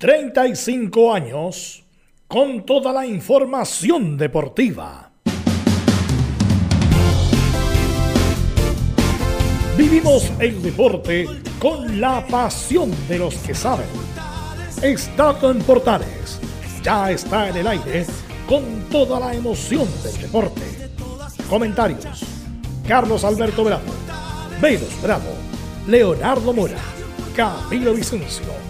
35 años con toda la información deportiva. Vivimos el deporte con la pasión de los que saben. Estado en Portales ya está en el aire con toda la emoción del deporte. Comentarios: Carlos Alberto Bravo, Velos Bravo, Leonardo Mora, Camilo Vicencio.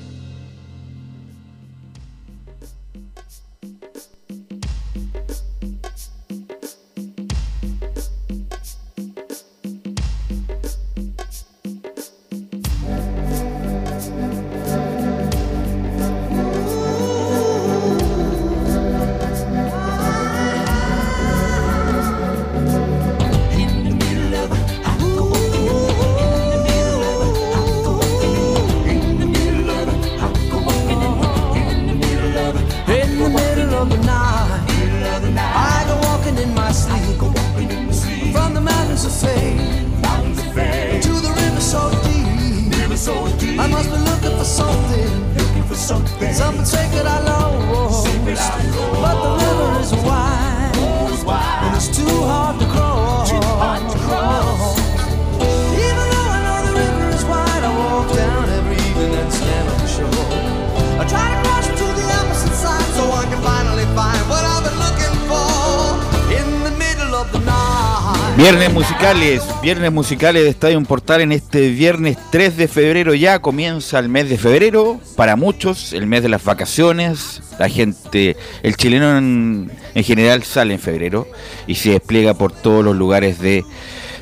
Viernes musicales de Estadio Portal en este viernes 3 de febrero. Ya comienza el mes de febrero, para muchos el mes de las vacaciones, la gente, el chileno en, general sale en febrero y se despliega por todos los lugares de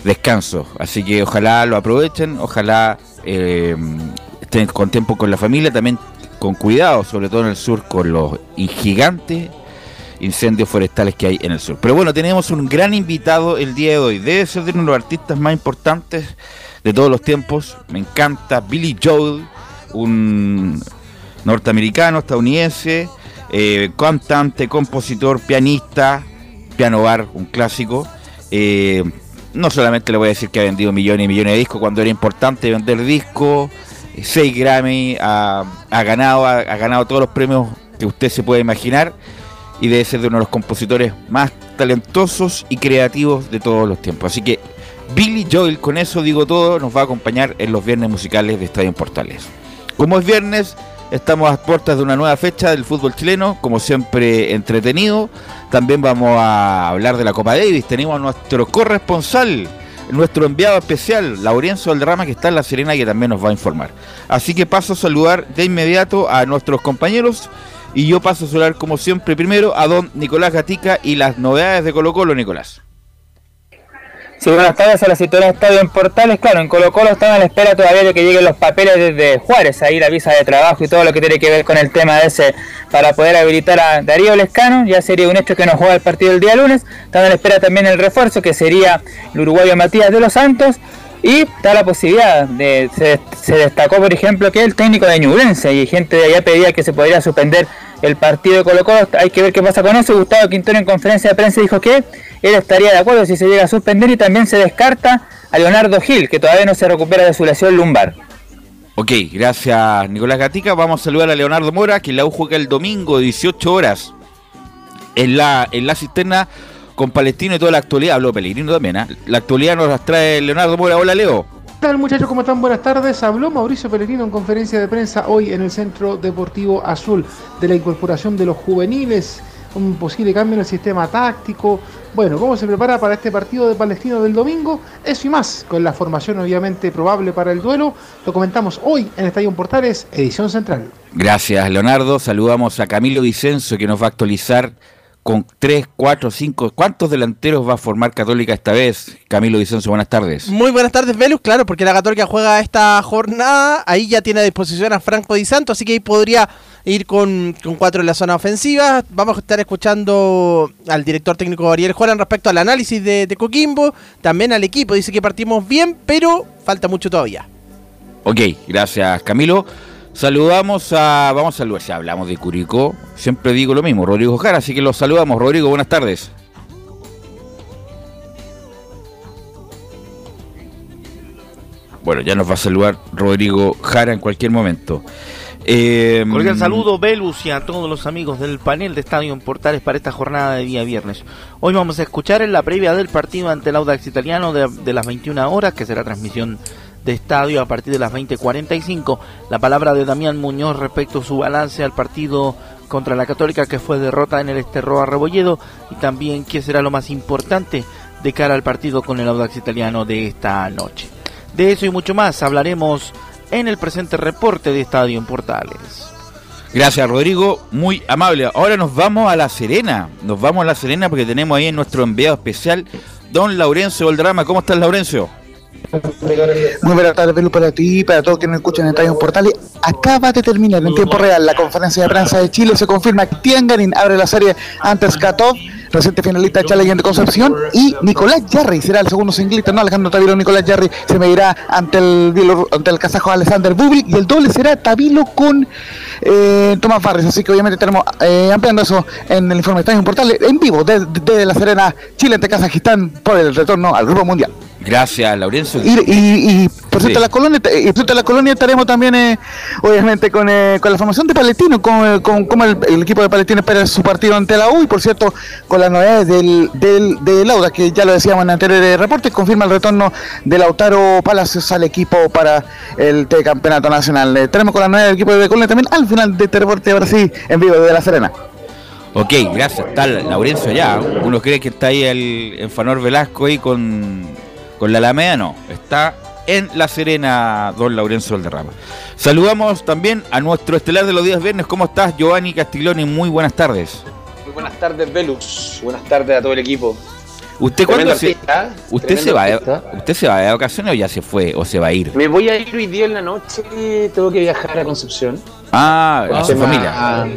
descanso, así que ojalá lo aprovechen, ojalá eh, estén con tiempo con la familia, también con cuidado, sobre todo en el sur con los gigantes incendios forestales que hay en el sur. Pero bueno, tenemos un gran invitado el día de hoy. Debe ser de uno de los artistas más importantes de todos los tiempos. Me encanta Billy Joel, un norteamericano, estadounidense, eh, cantante, compositor, pianista, piano bar, un clásico. Eh, no solamente le voy a decir que ha vendido millones y millones de discos cuando era importante vender discos, 6 Grammy, ha, ganado, ha ganado todos los premios que usted se puede imaginar y debe ser de uno de los compositores más talentosos y creativos de todos los tiempos. Así que Billy Joel, con eso digo todo, nos va a acompañar en los viernes musicales de Estadio Portales. Como es viernes, estamos a puertas de una nueva fecha del fútbol chileno, como siempre entretenido. También vamos a hablar de la Copa Davis. Tenemos a nuestro corresponsal, nuestro enviado especial, Laurencio Alderrama, que está en La Serena y que también nos va a informar. Así que paso a saludar de inmediato a nuestros compañeros y yo paso a saludar como siempre primero a don Nicolás Gatica y las novedades de Colo Colo, Nicolás. Sí, buenas tardes a la situación Estadio en Portales. Claro, en Colo Colo están a la espera todavía de que lleguen los papeles desde Juárez, ahí la visa de trabajo y todo lo que tiene que ver con el tema de ese, para poder habilitar a Darío Lescano. Ya sería un hecho que nos juega el partido el día lunes. Están a la espera también el refuerzo, que sería el uruguayo Matías de los Santos. Y está la posibilidad, de, se, destacó por ejemplo que el técnico de Ñublense y gente de allá pedía que se podría suspender el partido de Colo Colo, hay que ver qué pasa con eso. Gustavo Quintero en conferencia de prensa dijo que él estaría de acuerdo si se llega a suspender y también se descarta a Leonardo Gil, que todavía no se recupera de su lesión lumbar. Ok, gracias Nicolás Gatica. Vamos a saludar a Leonardo Mora, que la U juega el domingo 18 horas en la, en la cisterna con Palestino y toda la actualidad. Habló Pellegrino también, ¿eh? La actualidad nos las trae Leonardo Mora. Hola, Leo. ¿Qué tal muchachos? ¿Cómo están? Buenas tardes. Habló Mauricio Pellegrino en conferencia de prensa hoy en el Centro Deportivo Azul de la incorporación de los juveniles, un posible cambio en el sistema táctico, Bueno, ¿cómo se prepara para este partido de Palestino del domingo? Eso y más, con la formación obviamente probable para el duelo, lo comentamos hoy en Estadio Portales, edición central. Gracias, Leonardo. Saludamos a Camilo Vicenzo que nos va a actualizar con 3, 4, 5. ¿Cuántos delanteros va a formar Católica esta vez? Camilo Vicenzo, buenas tardes. Muy buenas tardes, Velus. Claro, porque la Católica juega esta jornada. Ahí ya tiene a disposición a Franco Di Santo, así que ahí podría ir con, con, cuatro en la zona ofensiva. Vamos a estar escuchando al director técnico Ariel Juan respecto al análisis de, de Coquimbo, también al equipo. Dice que partimos bien, pero falta mucho todavía. Ok, gracias Camilo. Saludamos a. Vamos a saludar, si hablamos de Curicó, siempre digo lo mismo, Rodrigo Jara, así que los saludamos. Rodrigo, buenas tardes. Bueno, ya nos va a saludar Rodrigo Jara en cualquier momento. Eh, saludo, Velus, y a todos los amigos del panel de Estadio en Portales para esta jornada de día viernes. Hoy vamos a escuchar en la previa del partido ante el Audax Italiano de, de las 21 horas, que será transmisión de estadio a partir de las 20:45. La palabra de Damián Muñoz respecto a su balance al partido contra la Católica que fue derrota en el Esterroa Rebolledo y también qué será lo más importante de cara al partido con el Audax Italiano de esta noche. De eso y mucho más hablaremos en el presente reporte de Estadio en Portales. Gracias Rodrigo, muy amable. Ahora nos vamos a La Serena, nos vamos a La Serena porque tenemos ahí en nuestro enviado especial, don Laurencio Oldrama. ¿Cómo estás Laurencio? Muy buenas tardes, Belu, para ti y para todos que nos escuchan en Estadio Portales. Acaba de terminar en tiempo real la conferencia de prensa de Chile. Se confirma que Tianganin abre la serie ante Skatov, reciente finalista de Challenge de Concepción. Y Nicolás Jarry será el segundo singlista. No, Alejandro Tavilo, Nicolás Jarry se medirá ante el, ante el kazajo Alexander Bublik. Y el doble será Tavilo con eh, Tomás Farres. Así que obviamente tenemos eh, ampliando eso en el informe de Estadio Portales en vivo desde de La Serena, Chile ante Kazajistán por el retorno al Grupo Mundial. Gracias, Laurencio. Y, y, y por cierto, sí. la colonia, y por la colonia estaremos también, eh, obviamente, con, eh, con la formación de Palestino, con, con, con el, el, equipo de Palestino espera su partido ante la U, y por cierto, con las novedades del, del, de Lauda, que ya lo decíamos en anteriores reportes, confirma el retorno de Lautaro Palacios al equipo para el campeonato nacional. Eh, tenemos con las novedades del equipo de colonia también al final de este reporte, ahora sí, en vivo de La Serena. Ok, gracias. Está Laurencio ya. Uno cree que está ahí el, en Fanor Velasco ahí con con la Alameda no, está en La Serena, don Laurencio Valderrama. Saludamos también a nuestro estelar de los días viernes. ¿Cómo estás, Giovanni Castiglioni? Muy buenas tardes. Muy buenas tardes, Velus. Buenas tardes a todo el equipo. ¿Usted cuándo se, usted se va, usted se va de vacaciones o ya se fue o se va a ir? Me voy a ir hoy día en la noche, tengo que viajar a Concepción. Ah, a su familia. A,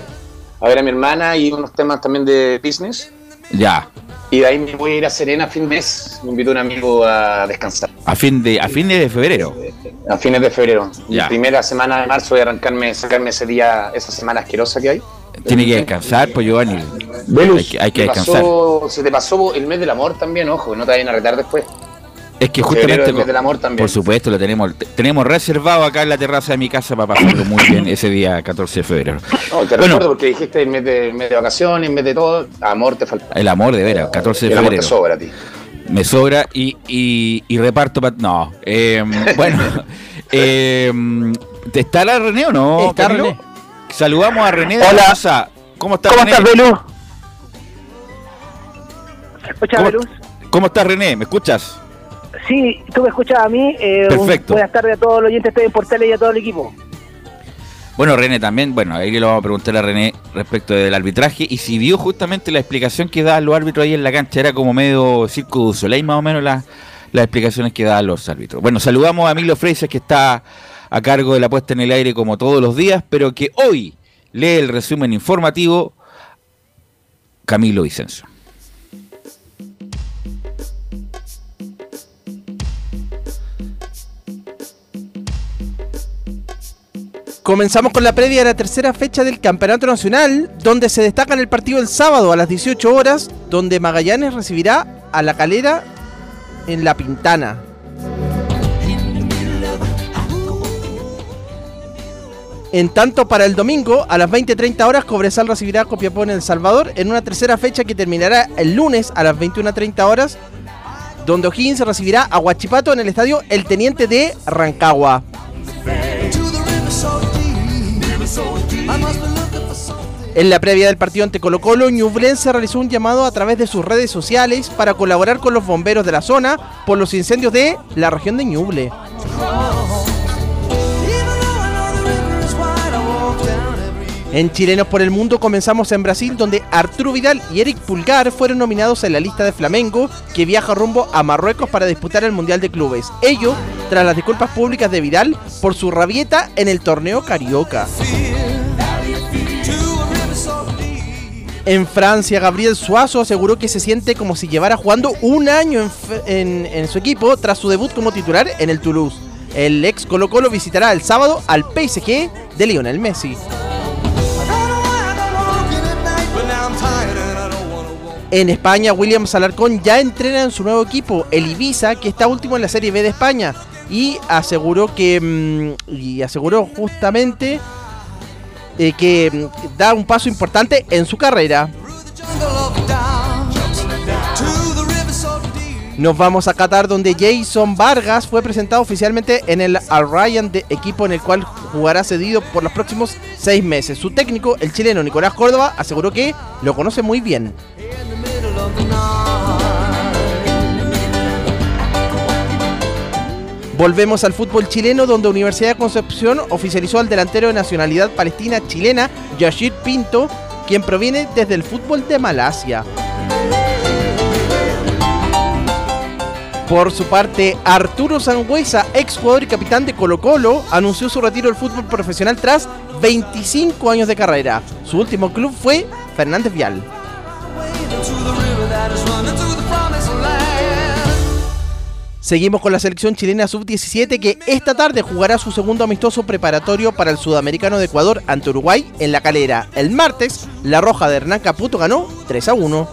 a ver a mi hermana y unos temas también de business. Ya. Y de ahí me voy a ir a Serena a fin de mes. Me invito a un amigo a descansar. A fin de, a fines de febrero. A fines de febrero. La primera semana de marzo voy a arrancarme, sacarme ese día, esa semana asquerosa que hay. Tiene que descansar, pues Giovanni. Velus, hay que, hay que descansar. Pasó, se te pasó el mes del amor también, ojo, no te vayan a retar después. Es que justamente, el mes del amor también. por supuesto, lo tenemos tenemos reservado acá en la terraza de mi casa para pasarlo muy bien ese día 14 de febrero. No, te bueno, recuerdo porque dijiste el mes de, el mes de vacaciones, el mes de todo, amor te falta. El amor de veras, 14 de el febrero. Amor te sobra a ti. Me sobra y, y, y reparto para... No, eh, bueno, eh, ¿está la René o no? Está? René. Saludamos a René de Hola. la Rosa. ¿Cómo estás, ¿Cómo René? estás, Belú? ¿Escuchas, ¿Cómo-? ¿Cómo estás, René? ¿Me escuchas? Sí, tú me escuchas a mí. Eh, Perfecto. un- buenas tardes a todos los oyentes de Portales y a todo el equipo. Bueno, René también, bueno, ahí le vamos a preguntar a René respecto del arbitraje y si vio justamente la explicación que daban los árbitros ahí en la cancha, era como medio circo du Soleil más o menos las, las explicaciones que daban los árbitros. Bueno, saludamos a Emilio Freises que está a cargo de la puesta en el aire como todos los días, pero que hoy lee el resumen informativo Camilo Vicencio. Comenzamos con la previa de la tercera fecha del Campeonato Nacional, donde se destaca en el partido el sábado a las 18 horas, donde Magallanes recibirá a la calera en La Pintana. En tanto, para el domingo, a las 20.30 horas, Cobresal recibirá a Copiapó en El Salvador, en una tercera fecha que terminará el lunes a las 21.30 horas, donde O'Higgins recibirá a Huachipato en el estadio El Teniente de Rancagua. En la previa del partido ante Colo Colo, Ñublense realizó un llamado a través de sus redes sociales para colaborar con los bomberos de la zona por los incendios de la región de Ñuble. En Chilenos por el Mundo comenzamos en Brasil, donde Arturo Vidal y Eric Pulgar fueron nominados en la lista de Flamengo, que viaja rumbo a Marruecos para disputar el Mundial de Clubes. Ello tras las disculpas públicas de Vidal por su rabieta en el torneo Carioca. En Francia, Gabriel Suazo aseguró que se siente como si llevara jugando un año en, su equipo tras su debut como titular en el Toulouse. El ex Colo Colo visitará el sábado al PSG de Lionel Messi. En España, Williams Alarcón ya entrena en su nuevo equipo, el Ibiza, que está último en la Serie B de España. Y aseguró que. mm, y aseguró justamente eh, que mm, da un paso importante en su carrera. Nos vamos a Qatar donde Jason Vargas fue presentado oficialmente en el Al Ryan de equipo en el cual jugará cedido por los próximos seis meses. Su técnico, el chileno Nicolás Córdoba, aseguró que lo conoce muy bien. Volvemos al fútbol chileno donde Universidad de Concepción oficializó al delantero de nacionalidad palestina chilena, Yashir Pinto, quien proviene desde el fútbol de Malasia. Por su parte, Arturo Sangüesa, ex jugador y capitán de Colo Colo, anunció su retiro del fútbol profesional tras 25 años de carrera. Su último club fue Fernández Vial. Seguimos con la selección chilena sub-17 que esta tarde jugará su segundo amistoso preparatorio para el Sudamericano de Ecuador ante Uruguay en la calera. El martes, la roja de Hernán Caputo ganó 3 a 1.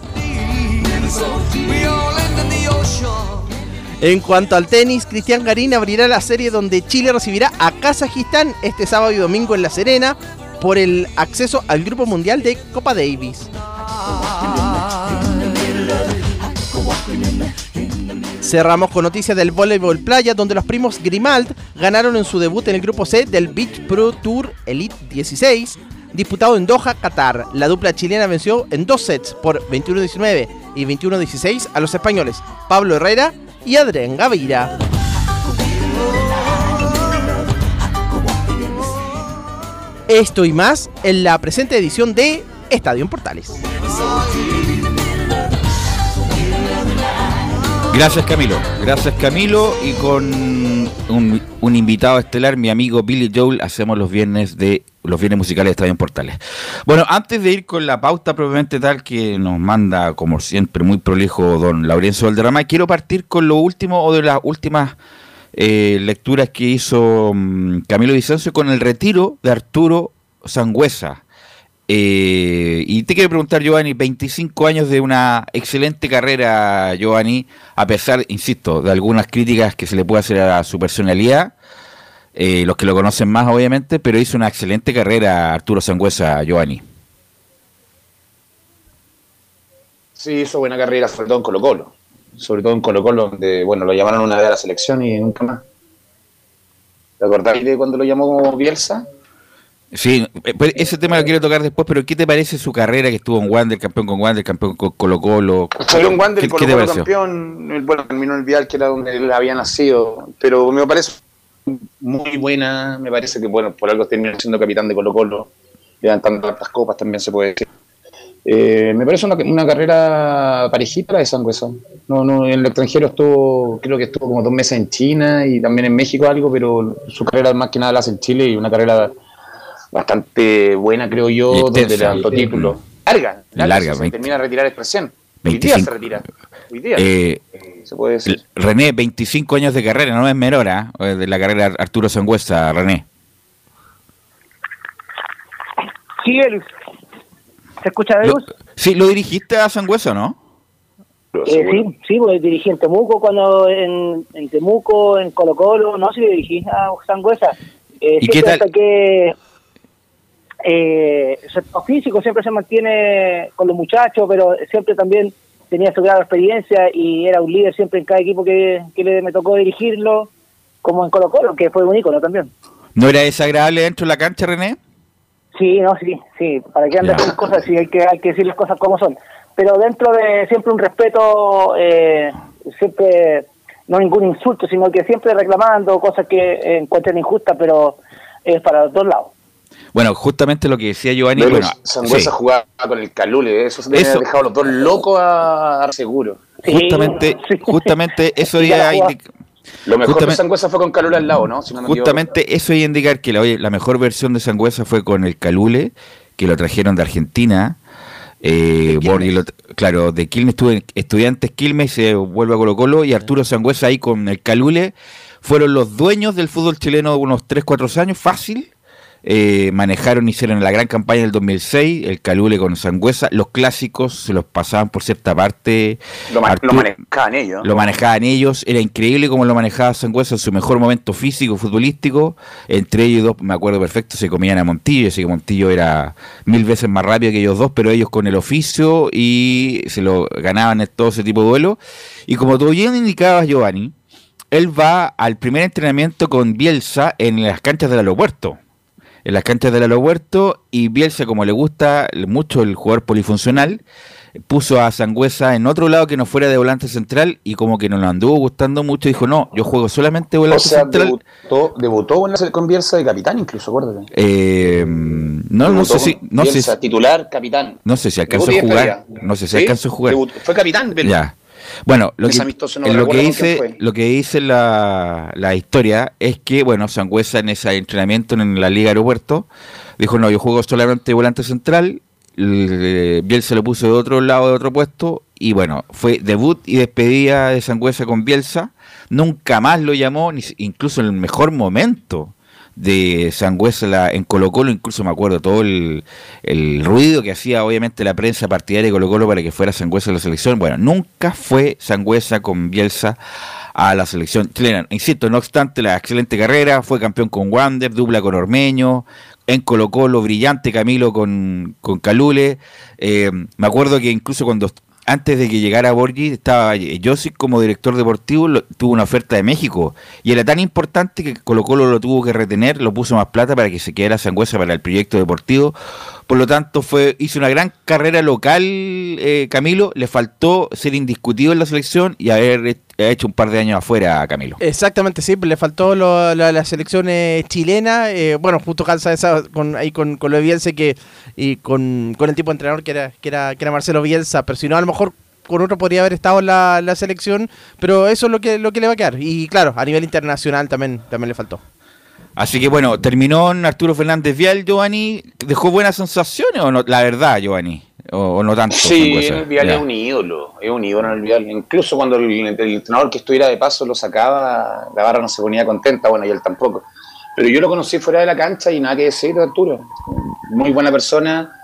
En cuanto al tenis, Cristian Garín abrirá la serie donde Chile recibirá a Kazajistán este sábado y domingo en La Serena por el acceso al Grupo Mundial de Copa Davis. Cerramos con noticias del voleibol playa, donde los primos Grimald ganaron en su debut en el grupo C del Beach Pro Tour Elite 16, disputado en Doha, Qatar. La dupla chilena venció en dos sets por 21-19 y 21-16 a los españoles Pablo Herrera y Adrián Gaviria. Esto y más en la presente edición de Estadio en Portales. Gracias Camilo, gracias Camilo y con un, un invitado estelar, mi amigo Billy Joel, hacemos los viernes de los viernes musicales de Estadio en Portales. Bueno, antes de ir con la pauta propiamente tal que nos manda como siempre muy prolijo don Laurencio Valderrama, quiero partir con lo último o de las últimas eh, lecturas que hizo mm, Camilo Vicencio con el retiro de Arturo Sangüesa. Eh, y te quiero preguntar, Giovanni, 25 años de una excelente carrera, Giovanni, a pesar, insisto, de algunas críticas que se le puede hacer a su personalidad, eh, los que lo conocen más, obviamente, pero hizo una excelente carrera Arturo Sangüesa, Giovanni. Sí, hizo buena carrera, sobre todo en Colo Colo. Sobre todo en Colo Colo, donde, bueno, lo llamaron una vez a la selección y nunca más. ¿Te acordás de cuando lo llamó Bielsa? Sí, eh, pues ese tema lo quiero tocar después, pero ¿qué te parece su carrera que estuvo en Wander, campeón con Wander, campeón con Colo Colo? Fue un Wander, ¿Qué, Colo Colo campeón, bueno, terminó en el Vial, que era donde él había nacido, pero me parece muy buena, me parece que, bueno, por algo terminó siendo capitán de Colo Colo, levantando hartas copas también se puede decir. Eh, me parece una, una carrera parejita la de Sangüesa. No, no, en el extranjero estuvo, creo que estuvo como dos meses en China y también en México algo, pero su carrera más que nada la hace en Chile y una carrera bastante buena, creo yo, donde extensa. levantó títulos. Larga, larga, Larga, se 20. termina de retirar expresión. Hoy día 25. se retira. Hoy día Eh, eh, se puede decir. René, 25 años de carrera, no es menor, ¿ah? de la carrera Arturo Sangüesa, René. Sí, Belus. ¿Se escucha Lo- Belus? sí, ¿lo dirigiste a Sangüesa, no? Eh, sí, sí, pues dirigí en Temuco, cuando en, en Temuco, en Colo Colo, no, sí dirigí a Sangüesa. Eh, ¿Y qué siempre tal? hasta que eh, su estado físico siempre se mantiene con los muchachos, pero siempre también tenía su grado experiencia y era un líder siempre en cada equipo que, que le, me tocó dirigirlo, como en Colo Colo, que fue un ícono también. ¿No era desagradable dentro de la cancha, René? Sí, no, sí, sí, para que anden Ya. con cosas, sí, hay que, hay que decir las cosas como son. Pero dentro de siempre un respeto, eh, siempre, no ningún insulto, sino que siempre reclamando cosas que encuentren injustas, pero es para los dos lados. Bueno, justamente lo que decía Giovanni, bueno, Sangüesa sí. jugaba con el Calule, eso se Eso- dejado a los dos locos a, a seguro. Justamente, sí. justamente eso Ya Lo mejor Justamente- de Sangüesa fue con Calule al lado, ¿no? Si no me equivoco. Justamente eso iba a indicar que la, oye, la mejor versión de Sangüesa fue con el Calule, que lo trajeron de Argentina. Eh, lo- claro, de Quilmes estuve en Estudiantes Quilmes, se vuelve a Colo Colo y Arturo Sangüesa ahí con el Calule. Fueron los dueños del fútbol chileno de unos 3, 4 años, fácil. Eh, manejaron, hicieron la gran campaña del 2006, el Calule con Sangüesa. Los clásicos se los pasaban por cierta parte. Lo, manejaban ellos. lo manejaban ellos, era increíble cómo lo manejaba Sangüesa en su mejor momento físico, futbolístico. Entre ellos dos, me acuerdo perfecto, se comían a Montillo, así que Montillo era mil veces más rápido que ellos dos, pero ellos con el oficio y se lo ganaban en todo ese tipo de duelo. Y como tú bien indicabas, Giovanni, él va al primer entrenamiento con Bielsa en las canchas del aeropuerto. En las canchas del aeropuerto y Bielsa, como le gusta mucho el jugador polifuncional, puso a Sangüesa en otro lado que no fuera de volante central y como que no lo anduvo gustando mucho, dijo, no, yo juego solamente O volante sea, central. debutó, debutó en la, con Bielsa de capitán incluso, acuérdate. Eh, no, no sé si, no sé, Bielsa, si- titular, capitán. no sé si alcanzó a jugar, no sé si ¿Sí? alcanzó a jugar. Fue capitán, Velus. Ya. Bueno, lo que, amistoso no lo dice, lo que dice la, la historia es que, bueno, Sangüesa en ese entrenamiento en la Liga Aeropuerto dijo, no, yo juego solamente volante central, el- Bielsa lo puso de otro lado, de otro puesto, y bueno, fue debut y despedida de Sangüesa con Bielsa, nunca más lo llamó, ni incluso en el mejor momento de Sangüesa en Colo Colo, incluso me acuerdo todo el, el ruido que hacía obviamente la prensa partidaria de Colo Colo para que fuera Sangüesa la selección. Bueno, nunca fue Sangüesa con Bielsa a la selección chilena. Insisto, no obstante la excelente carrera, fue campeón con Wander, dupla con Ormeño, en Colo Colo, brillante Camilo con, con Calule. Eh, me acuerdo que incluso cuando antes de que llegara Borgi, estaba Josic como director deportivo, lo- tuvo una oferta de México y era tan importante que Colo Colo lo tuvo que retener, lo puso más plata para que se quedara Sangüesa para el proyecto deportivo. Por lo tanto, fue hizo una gran carrera local, eh, Camilo. Le faltó ser indiscutido en la selección y haber he- hecho un par de años afuera, Camilo. Exactamente, sí, le faltó lo- la, la selección eh, chilena, eh, bueno, justo calza esa con, ahí con, con lo de Bielsa que, y con, con el tipo de entrenador que era, que era, que era Marcelo Bielsa, pero si no, a lo mejor con otro podría haber estado en la, la selección, pero eso es lo que, lo que le va a quedar. Y claro, a nivel internacional también, también le faltó. Así que bueno, terminó en Arturo Fernández Vial, Giovanni. ¿Dejó buenas sensaciones o no? La verdad, Giovanni. O, o no tanto. Sí, el Vial Ya. es un ídolo, es un ídolo en el Vial. Incluso cuando el, el entrenador que estuviera de paso lo sacaba, la barra no se ponía contenta, bueno, y él tampoco. Pero yo lo conocí fuera de la cancha y nada que decir de Arturo. Muy buena persona.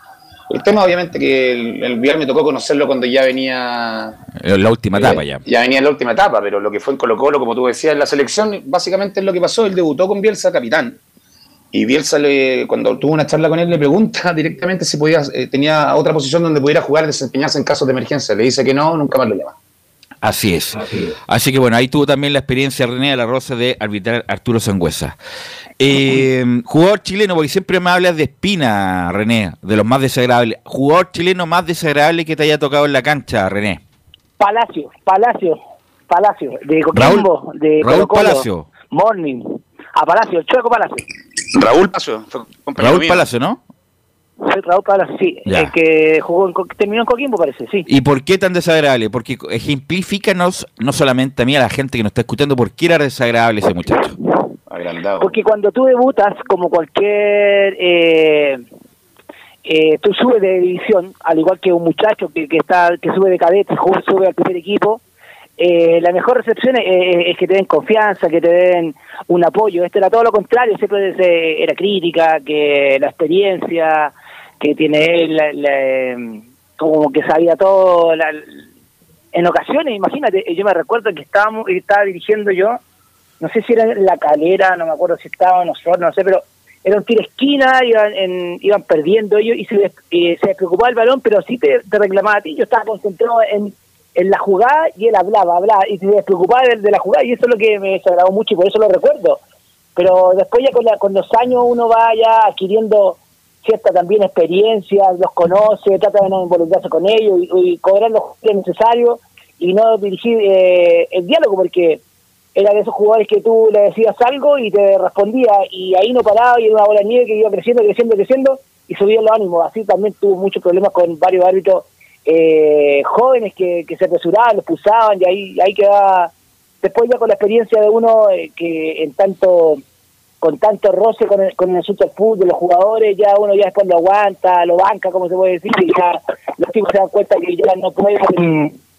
El tema, obviamente, que el, el me tocó conocerlo cuando ya venía En La última etapa ya. ya venía en la última etapa, pero lo que fue en Colo Colo, como tú decías, en la selección, básicamente es lo que pasó. Él debutó con Bielsa capitán. Y Bielsa, le, cuando tuvo una charla con él, le pregunta directamente si podía, eh, tenía otra posición donde pudiera jugar, desempeñarse en casos de emergencia. Le dice que no, nunca más lo llama. Así es. Así que bueno, ahí tuvo también la experiencia René de la Rosa de arbitrar Arturo Sangüesa. Eh, jugador chileno, porque siempre me hablas de Espina, René, de los más desagradables. Jugador chileno más desagradable que te haya tocado en la cancha, René. Palacio, Palacio, Palacio, de Coquimbo, de Raúl Colo Colo, Palacio. Morning, a Palacio, Chueco Palacio. Raúl Palacio, Raúl mío. Palacio, ¿no? Sí, Raúl Palacio, sí, Ya. el que jugó en, Co- terminó en Coquimbo parece, sí. ¿Y por qué tan desagradable? Porque ejemplifícanos, no solamente a mí, a la gente que nos está escuchando, por qué era desagradable ese muchacho. Agrandado. Porque cuando tú debutas, como cualquier... Eh, eh, tú subes de división, al igual que un muchacho que, que está que sube de cadete, sube al primer equipo, eh, la mejor recepción es, es- es que te den confianza, que te den un apoyo. Este era todo lo contrario, siempre se- era crítica, que la experiencia que tiene él, la- la, como que sabía todo. la- en ocasiones, imagínate, yo me recuerdo que estábamos, estaba dirigiendo yo, no sé si era la calera, no me acuerdo si estaba nosotros, no sé, pero era un tiro esquina, iban, en- iban perdiendo ellos y se, eh, se despreocupaba el balón, pero sí te, te reclamaba a ti. Yo estaba concentrado en, en la jugada y él hablaba, hablaba y se despreocupaba de, de la jugada y eso es lo que me desagradó mucho y por eso lo recuerdo. Pero después ya con, la- con los años uno va ya adquiriendo cierta también experiencia, los conoce, trata de no involucrarse con ellos y, cobrar los que necesarios y no dirigir eh, el diálogo, porque era de esos jugadores que tú le decías algo y te respondía y ahí no paraba y era una bola de nieve que iba creciendo, creciendo, creciendo y subía los ánimos. Así también tuvo muchos problemas con varios árbitros eh, jóvenes que, se apresuraban, los pulsaban y ahí, ahí quedaba, después ya con la experiencia de uno eh, que en tanto con tanto roce con el, con el asunto del fútbol, de los jugadores, ya uno ya después lo aguanta, lo banca, como se puede decir, y ya los tipos se dan cuenta que ya no puede,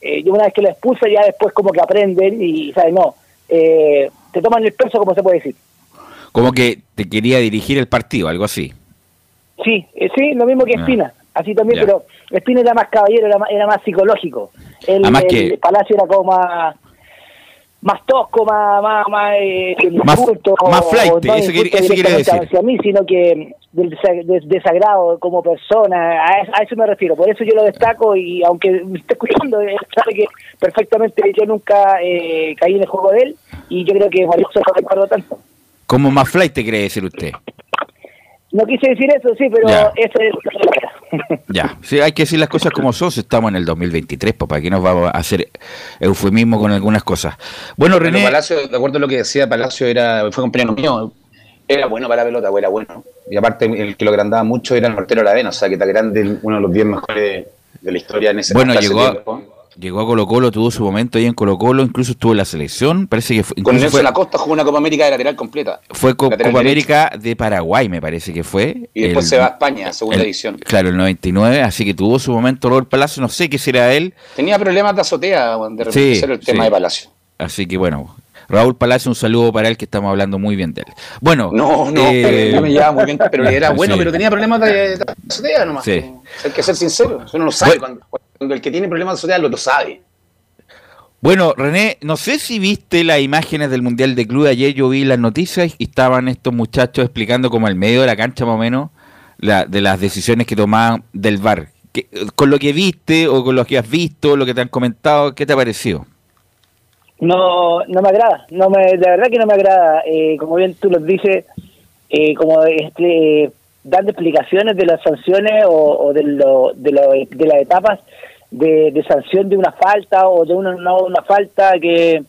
eh, y una vez que lo expulsa ya después como que aprenden y, ¿sabes? No, eh, te toman el peso, como se puede decir. Como que te quería dirigir el partido, algo así. Sí, eh, sí, lo mismo que ah, Espina, así también, pero Espina era más caballero, era más, era más psicológico. El, el Palacio era como más más tosco, más más más, eh, más, más flight, eso, quiere, decir. Hacia mí, sino que del desagrado como persona, a, eso me refiero, por eso yo lo destaco y aunque me esté escuchando, él sabe que perfectamente yo nunca eh, caí en el juego de él y yo creo que Mario se lo tanto. ¿Cómo más flight te cree decir usted? No quise decir eso, sí, pero eso es... Ya, sí, hay que decir las cosas como son. Estamos en el 2023, papá. Aquí nos vamos a hacer eufemismo con algunas cosas. Bueno, René. Palacio, de acuerdo a lo que decía Palacio, era fue compañero mío. Era bueno para la pelota, era bueno. Y aparte, el que lo agrandaba mucho era el portero Aravena, o sea, que está grande, uno de los 10 mejores de la historia en ese Bueno, llegó, Llegó a Colo Colo, tuvo su momento ahí en Colo Colo, incluso estuvo en la selección, parece que fue... Con Nelson la Costa jugó una Copa América de lateral completa. Fue Copa América de Paraguay, me parece que fue. Y después se va a España, segunda edición. Claro, el 99, así que tuvo su momento Robert Palacio, no sé qué será él. Tenía problemas de azotea, de repente el tema de Palacio. Así que bueno, Raúl Palacio, un saludo para él que estamos hablando muy bien de él. Bueno, no, no, eh, no me llevaba muy bien, pero era bueno, pero tenía problemas de, azotea nomás. Sí. Hay que ser sincero, eso no lo sabe. Cuando, el que tiene problemas de azotea lo sabe. Bueno, René, no sé si viste las imágenes del Mundial de Club. Ayer yo vi las noticias y estaban estos muchachos explicando como al medio de la cancha más o menos la, de las decisiones que tomaban del VAR. con lo que viste o con lo que has visto, lo que te han comentado, ¿qué te ha parecido? No, no me agrada. No me, de verdad que no me agrada. Eh, como bien tú lo dices, eh, como este, dando explicaciones de las sanciones o, de, lo, de, lo, de las etapas de, sanción de una falta o de una, una, falta que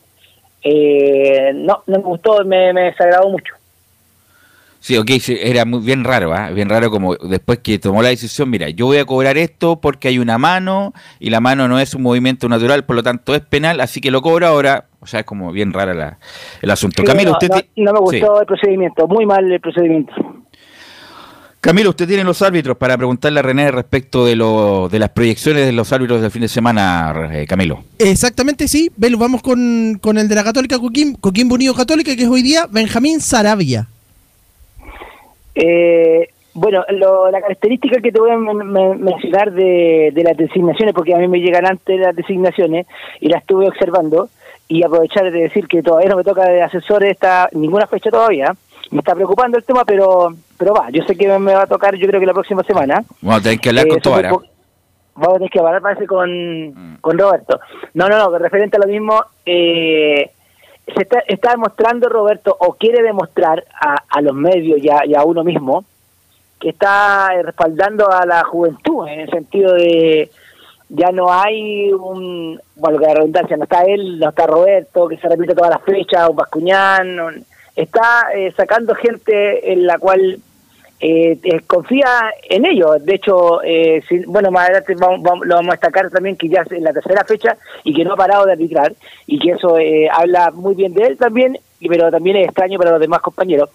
eh, no, no me gustó, me, me desagradó mucho. Sí, ok, era muy bien raro, ¿ah? bien raro como después que tomó la decisión, mira, yo voy a cobrar esto porque hay una mano y la mano no es un movimiento natural, por lo tanto es penal, así que lo cobro ahora, o sea, es como bien rara la, el asunto. Camilo, usted... No, me gustó el procedimiento, muy mal el procedimiento. Camilo, usted tiene los árbitros para preguntarle a René respecto de, lo, de las proyecciones de los árbitros del fin de semana, eh, Camilo. Exactamente, sí. Velo, vamos con, con, el de la Católica Coquín, Coquín Unido Católica, que es hoy día Benjamín Sarabia. Eh, bueno, la característica que te voy a mencionar de, de, las designaciones, porque a mí me llegan antes las designaciones y las estuve observando, y aprovechar de decir que todavía no me toca de asesores esta, ninguna fecha todavía me está preocupando el tema, pero pero va, yo sé que me va a tocar, yo creo que la próxima semana. Vamos a tener que hablar con eh, Vamos a tener que hablar, parece, con, mm. con Roberto. No, no, no, referente a lo mismo, eh, se está, está, demostrando Roberto, o quiere demostrar a, a los medios y a, y a, uno mismo, que está respaldando a la juventud, en el sentido de ya no hay un, bueno, que la redundancia, no está él, no está Roberto, que se repite todas las fechas, un Bascuñán, está eh, sacando gente en la cual eh, eh, confía en ellos. De hecho, eh, bueno, más adelante vamos, lo vamos a destacar también que ya es en la tercera fecha y que no ha parado de arbitrar y que eso habla muy bien de él también, pero también es extraño para los demás compañeros.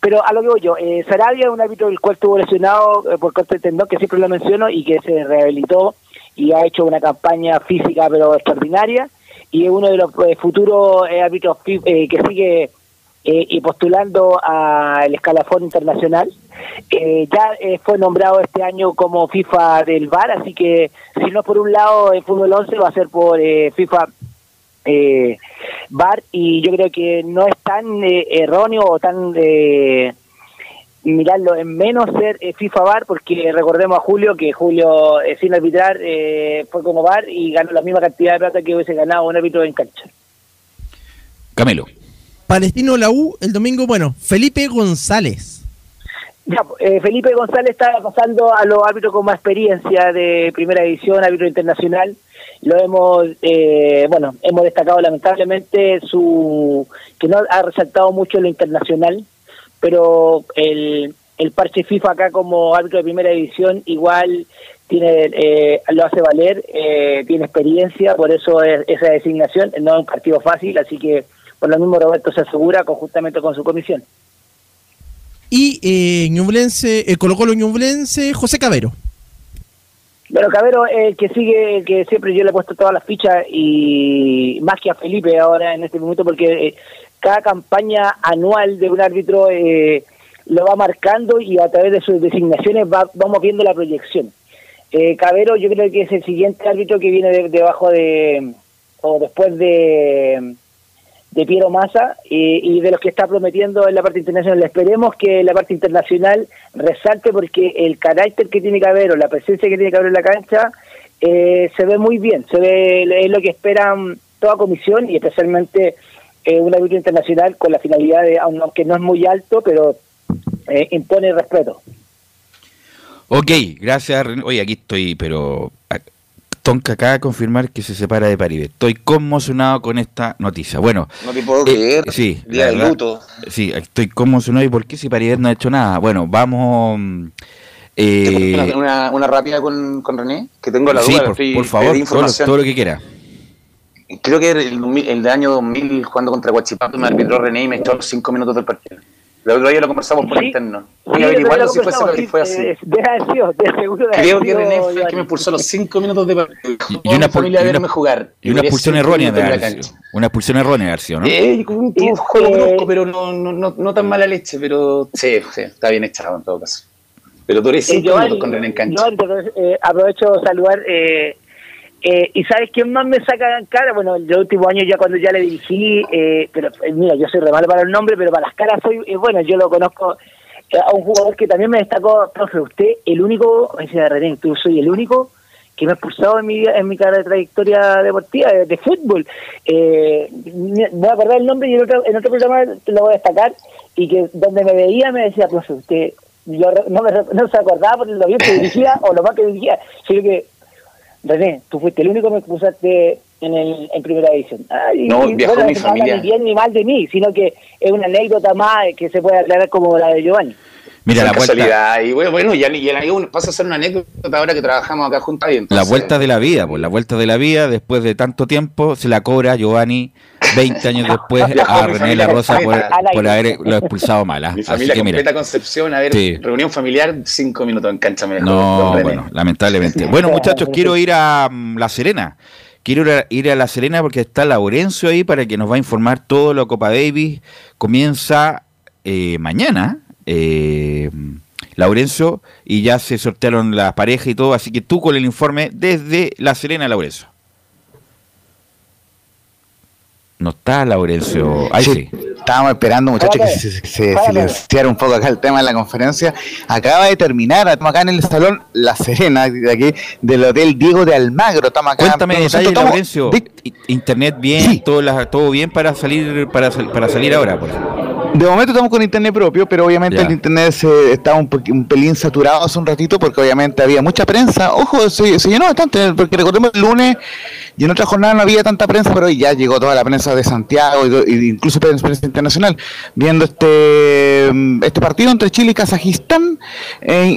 Pero a lo que voy yo, Sarabia es un árbitro el cual estuvo lesionado por corte tendón, que siempre lo menciono, y que se rehabilitó y ha hecho una campaña física pero extraordinaria, y es uno de los futuros árbitros que sigue eh, y postulando al escalafón internacional. Eh, ya eh, fue nombrado este año como FIFA del VAR, así que si no por un lado en Fútbol 11 va a ser por FIFA VAR y yo creo que no es tan erróneo o tan mirarlo en menos ser FIFA VAR porque recordemos a Julio que Julio sin arbitrar fue como VAR y ganó la misma cantidad de plata que hubiese ganado un árbitro en cancha. Camilo. Palestino la U el domingo, bueno, Felipe González. Eh, Felipe González está pasando a los árbitros con más experiencia de primera división, árbitro internacional. Lo hemos, eh, bueno, hemos destacado lamentablemente su que no ha resaltado mucho lo internacional, pero el, el parche FIFA acá como árbitro de primera división igual tiene eh, lo hace valer, eh, tiene experiencia, por eso es, esa designación no es un partido fácil, así que por lo mismo Roberto se asegura conjuntamente con su comisión. Y eh, Ñublense, eh, Colo Colo Ñublense, José Cabero. Bueno, Cabero, el que sigue, que siempre yo le he puesto todas las fichas y más que a Felipe ahora en este momento, porque eh, cada campaña anual de un árbitro eh, lo va marcando y a través de sus designaciones va, vamos viendo la proyección. Eh, Cabero yo creo que es el siguiente árbitro que viene de- debajo de, o después de, de Piero Massa y, y de los que está prometiendo en la parte internacional. Esperemos que la parte internacional resalte porque el carácter que tiene Cabero, la presencia que tiene Cabero en la cancha, eh, se ve muy bien, se ve es lo que esperan toda comisión y especialmente eh, un árbitro internacional con la finalidad de, aunque no es muy alto, pero eh, impone respeto. Ok, gracias. Oye, aquí estoy, pero ah, Tonka acaba de confirmar que se separa de Paribe. Estoy conmocionado con esta noticia. Bueno, No te puedo eh, creer. sí, Día la de verdad, luto. Sí, estoy conmocionado. ¿Y por qué si Paribet no ha hecho nada? Bueno, vamos. mm, eh, una, una, rápida con, con René, que tengo la sí, duda. por, estoy- por favor, todo lo, información. todo lo que quiera. Creo que el, 2000 el de año 2000, jugando contra Guachipato, me arbitró René y me echó los cinco minutos del partido. El otro día lo conversamos por Sí. interno. Sí, Voy a yo averiguarlo si fue, si fue así. eh, debe haber sido, de seguro debe Creo que René fue el que me expulsó los cinco minutos de partido. Y una, familia una- verme jugar. y una expulsión errónea de cancha. Una expulsión errónea de sido, ¿no? Eh, un, juego eh, brusco, pero no, no, no, no tan mala leche, pero sí, sí, está bien echado en todo caso. Pero duré Eh, cinco minutos con René en cancha. Giovanni, entonces, eh, aprovecho de saludar. Eh, eh, ¿Y sabes quién más me saca en cara? Bueno, el último año ya cuando ya le dirigí, eh, pero eh, mira, yo soy re malo para el nombre, pero para las caras soy, eh, bueno, yo lo conozco eh, a un jugador que también me destacó, profe, usted, el único, decía René, tú soy el único que me ha expulsado en mi, en mi cara de trayectoria deportiva de, fútbol. Eh, voy a acordar el nombre y en otro, en otro programa lo voy a destacar y que donde me veía me decía, profe, usted yo no, me, no se acordaba por lo bien que dirigía o lo mal que dirigía, sino que René, tú fuiste el único que me expulsaste en, el, en primera división. Ay, No, y, viajó bueno, mi no habla familia. ni bien ni mal de mí, sino que es una anécdota más que se puede aclarar como la de Giovanni. Mira, la vuelta. Y bueno, bueno ya, ya la- pasa a ser una anécdota ahora que trabajamos acá juntos. y la entonces- vuelta de la vida, pues la vuelta de la vida, después de tanto tiempo, se la cobra Giovanni 20 años después a René La Rosa por, por haberlo expulsado mal. ¿ah? Mi Así familia que mira. Concepción, a ver, Sí. reunión familiar, cinco minutos en cancha me No, René. bueno, lamentablemente. Bueno, muchachos, quiero ir a mm, La Serena. Quiero ir a, ir a La Serena porque está Laurencio ahí para que nos va a informar todo lo Copa Davis. Comienza eh, mañana, eh, Laurencio, y ya se sortearon las parejas y todo, así que tú con el informe desde La Serena, Laurencio. No está Laurencio. Ahí sí. Estábamos esperando, muchachos, que se, se silenciara un poco acá el tema de la conferencia. Acaba de terminar, estamos acá en el salón La Serena, de aquí, del Hotel Diego de Almagro. Estamos acá. Cuéntame detalles, estamos- Laurencio. Internet bien, Sí. todo, la- todo bien para salir para, para salir ahora. Por ejemplo. De momento estamos con internet propio, pero obviamente el internet se estaba un, pelín saturado hace un ratito porque obviamente había mucha prensa. Ojo, se, se llenó bastante, porque recordemos el lunes y en otra jornada no había tanta prensa, pero hoy ya llegó toda la prensa de Santiago y incluso prensa, internacional viendo este este partido entre Chile y Kazajistán. eh,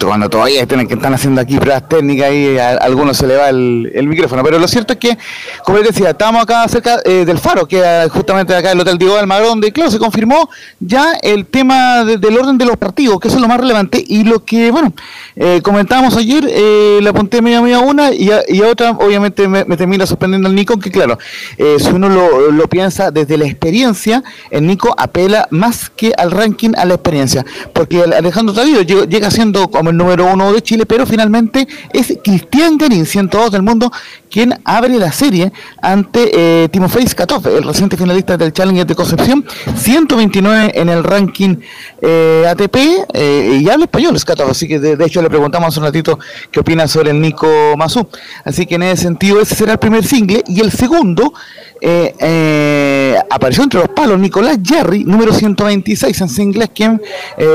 cuando todavía tienen que están haciendo aquí pruebas técnicas y a, a algunos se le va el, el micrófono. Pero lo cierto es que, como les decía, estábamos acá cerca eh, del Faro, que justamente acá el Hotel Diego de Almagro, donde, claro, se confirmó ya el tema de- del orden de los partidos, que eso es lo más relevante. Y lo que, bueno, eh, comentábamos ayer, eh, le apunté media media una y a, y otra, obviamente, me, termina sorprendiendo el Nico, que claro, eh, si uno lo, lo piensa desde la experiencia, el Nico apela más que al ranking a la experiencia, porque Alejandro Tavío llegó- llega siendo como el número uno de Chile, pero finalmente es Cristian Garín, 102 del mundo, quien abre la serie ante eh, Timofey Skatov, el reciente finalista del Challenger de Concepción, 129 en el ranking eh, ATP, eh, y habla español Skatov, así que de, hecho le preguntamos hace un ratito qué opina sobre el Nico Mazú. Así que en ese sentido ese será el primer single, y el segundo, eh, eh, apareció entre los palos Nicolás Jerry, número 126 en singles, quien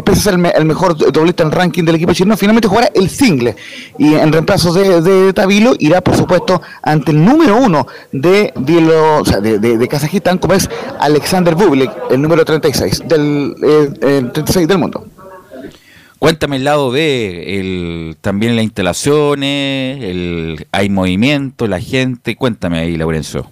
pese a ser el, mejor doblista en ranking del equipo chileno, finalmente jugará el single. Y en reemplazo de, de Tabilo irá, por supuesto, ante el número uno de, de, de, Kazajistán, como es Alexander Bublik, el número 36 del, 36 eh, del mundo. Cuéntame el lado B, el, también las instalaciones, el, hay movimiento, la gente. Cuéntame ahí, Laurencio.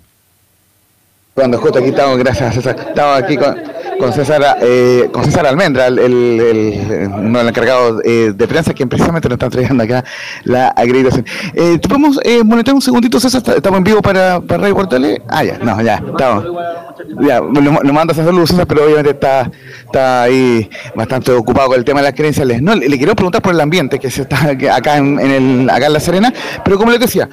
Cuando justo aquí estamos, gracias César, estamos aquí con, con César, eh, con César Almendra, el, el, uno de los encargados eh, de prensa, quien precisamente nos está entregando acá la acreditación. Eh, ¿Te podemos eh, monitorear un segundito, César? ¿Estamos en vivo para, para Radio Portales? Ah, ya, no, ya, estamos. Ya, nos mandas a luz, César, pero obviamente está, está ahí bastante ocupado con el tema de las credenciales. No, le, quiero preguntar por el ambiente que se está acá en, el, acá en La Serena, pero como les decía,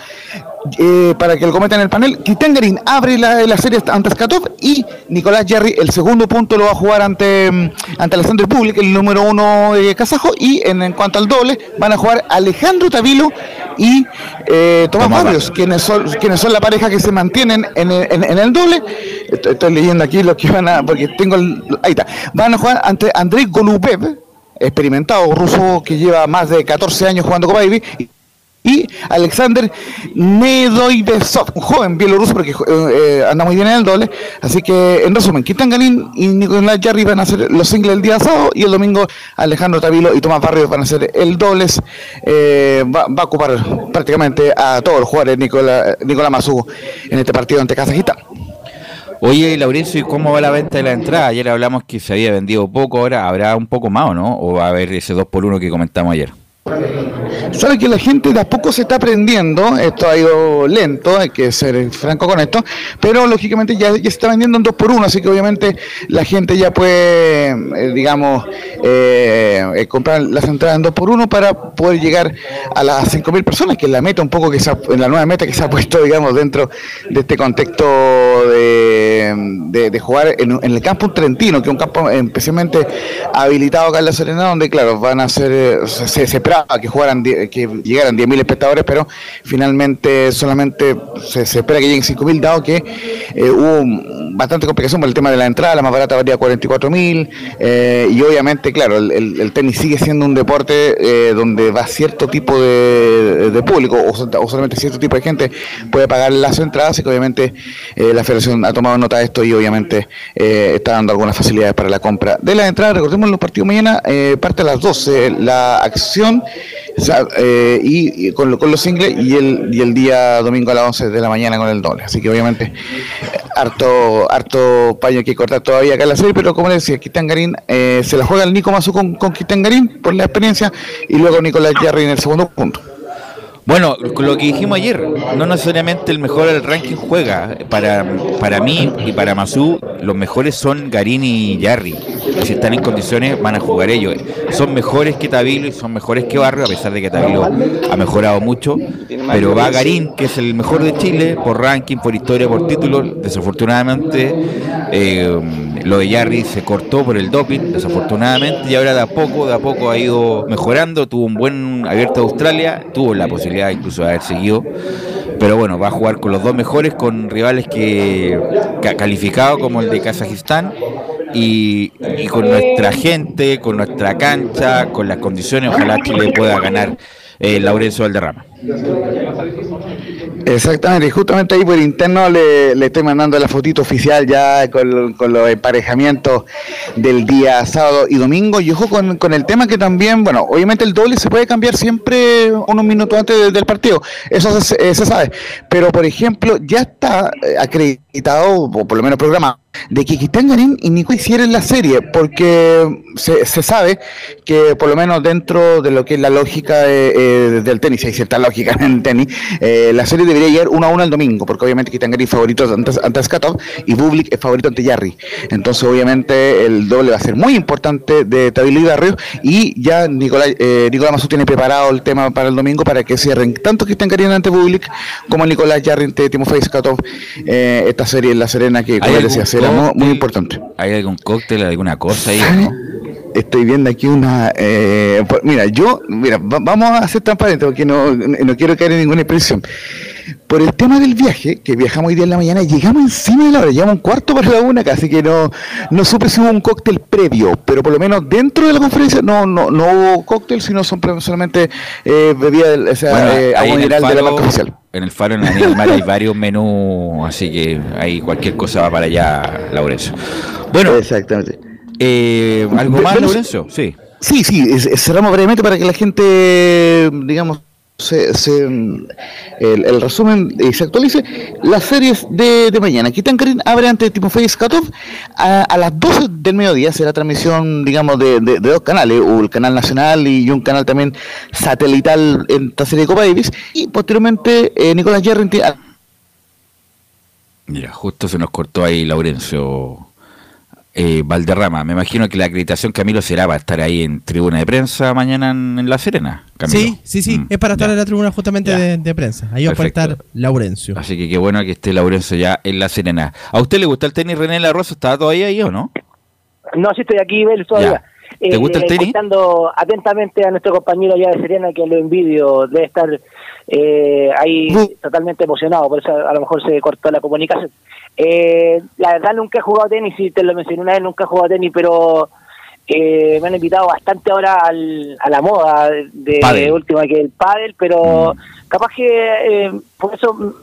eh, para que lo cometa en el panel. Cristian Garín abre la, la, serie ante Skatov y Nicolás Jerry el segundo punto lo va a jugar ante, mm, ante Alexander Public, el número uno de Kazajo. Y en, cuanto al doble, van a jugar Alejandro Tavilo y eh, Tomás Barrios, quienes son, quienes son la pareja que se mantienen en el, en, el doble. Estoy, leyendo aquí lo que van a. porque tengo Ahí está. Van a jugar ante Andrei Golubev experimentado ruso que lleva más de 14 años jugando con Baby y Alexander Nedoibesov, un joven bielorruso porque eh, anda muy bien en el doble. Así que, en resumen, Kitan Ganin y Nicolás Jarry van a hacer los singles el día sábado y el domingo Alejandro Tavilo y Tomás Barrios van a hacer el dobles. Eh, va, a ocupar prácticamente a todos los jugadores Nicolás, Nicolás Mazú en este partido ante Kazajistán. Oye, Laurencio, ¿y cómo va la venta de la entrada? Ayer hablamos que se había vendido poco, ahora habrá un poco más, ¿o no? ¿O va a haber ese 2 por 1 que comentamos ayer? Sabe que la gente de a poco se está aprendiendo, esto ha ido lento, hay que ser franco con esto, pero lógicamente ya, se está vendiendo en dos por uno, así que obviamente la gente ya puede, eh, digamos, eh, eh, comprar las entradas en dos por uno para poder llegar a las 5.000 personas, que es la meta un poco que se la nueva meta que se ha puesto, digamos, dentro de este contexto de, de, jugar en, el campo Trentino, que es un campo especialmente habilitado acá en La Serena, donde claro, van a ser, se, se que jugaran que llegaran 10.000 espectadores, pero finalmente solamente se, espera que lleguen 5.000, dado que eh, hubo bastante complicación por el tema de la entrada, la más barata valía 44.000, eh, y obviamente, claro, el, tenis sigue siendo un deporte eh, donde va cierto tipo de, público, o, solamente cierto tipo de gente puede pagar las entradas, y que obviamente la federación ha tomado nota de esto y obviamente está dando algunas facilidades para la compra de las entradas. Recordemos los partidos mañana, parte a las 12, la acción eh, y, con, los singles y el, y el día domingo a las 11 de la mañana con el doble. Así que obviamente harto, harto paño que cortar todavía acá en la serie, pero como le decía, Cristian Garín eh, se la juega el Nico Mazú con, con por la experiencia y luego Nicolás Jarry en el segundo punto. Bueno, lo que dijimos ayer, no necesariamente el mejor del ranking juega. Para, para mí y para Masu, los mejores son Garín y Yarri. Si están en condiciones, van a jugar ellos. Son mejores que Tavilo y son mejores que Barrio, a pesar de que Tavilo ha mejorado mucho. Pero va Garín, que es el mejor de Chile, por ranking, por historia, por título. Desafortunadamente, eh, lo de Yarri se cortó por el doping, desafortunadamente, y ahora de a poco, de a poco ha ido mejorando. Tuvo un buen abierto de Australia, tuvo la posibilidad incluso de haber seguido. Pero bueno, va a jugar con los dos mejores, con rivales que, ha calificado como el de Kazajistán. Y, con nuestra gente, con nuestra cancha, con las condiciones, ojalá Chile pueda ganar eh, Laurencio Valderrama. Exactamente, y justamente ahí por interno le, estoy mandando la fotito oficial ya con, los emparejamientos del día sábado y domingo. Y ojo con, el tema que también, bueno, obviamente el doble se puede cambiar siempre unos minutos antes del partido, eso se, eh, sabe. Pero por ejemplo, ya está eh, acreditado, o por lo menos programado, de que Garín y Nico hicieran la serie, porque se, sabe que por lo menos dentro de lo que es la lógica eh, del tenis, hay cierta lógica en el tenis, eh, la serie debería llegar uno a uno al domingo, porque obviamente Garín es favorito ante, ante Skatov y Bublik es favorito ante Jarry. Entonces obviamente el doble va a ser muy importante de Tavilo y Barrio y ya Nicolás, eh, Nicolás Mazú tiene preparado el tema para el domingo para que cierren tanto Garín ante Bublik como Nicolás Jarry ante Timofey Skatov esta serie en La Serena que como decía, muy, importante. ¿Hay algún cóctel, alguna cosa ahí? ¿no? estoy viendo aquí una. eh, mira, yo, mira, va- vamos a ser transparentes porque no, no quiero caer en ninguna expresión. Por el tema del viaje, que viajamos hoy día en la mañana, llegamos encima de la hora, llegamos un cuarto para la una, casi que no, no supe si hubo un cóctel previo, pero por lo menos dentro de la conferencia no, no, no hubo cóctel, sino son solamente eh, bebida, o sea, Bueno, eh, agua mineral de la marca oficial. En el faro en la Mar hay varios menús, así que ahí cualquier cosa va para allá, Laurencio. Bueno, Exactamente. Eh, ¿algo más, Bueno, Laurencio? Sí. Sí, cerramos brevemente para que la gente, digamos, se, se, el, el resumen eh, se actualice. Las series de, de mañana. Kitankarin abre ante Timofey Skatov a, a las 12 del mediodía. Será transmisión, digamos, de, de- de dos canales, o el canal nacional y un canal también satelital en esta serie de Copa Davis. Y posteriormente, eh, Nicolás Yarrenti a- Mira, justo se nos cortó ahí Laurencio eh, Valderrama. Me imagino que la acreditación Camilo será para estar ahí en tribuna de prensa mañana en, en La Serena. Camilo. Sí, sí, sí. Mm, es para estar ya. en la tribuna justamente de, de prensa. Ahí va a estar Laurencio. Así que qué bueno que esté Laurencio ya en La Serena. ¿A usted le gusta el tenis René La Rosa? ¿Está todavía ahí o no? No, sí estoy aquí, Bel, todavía. ¿Te gusta el tenis? Escuchando atentamente a nuestro compañero allá de Serena, que lo envidio, debe estar eh, ahí totalmente emocionado, por eso a lo mejor se cortó la comunicación. Eh, la verdad nunca he jugado tenis, sí te lo mencioné una vez, nunca he jugado tenis, pero eh, me han invitado bastante ahora al, a la moda de última que el pádel, pero Mm. capaz que eh, por eso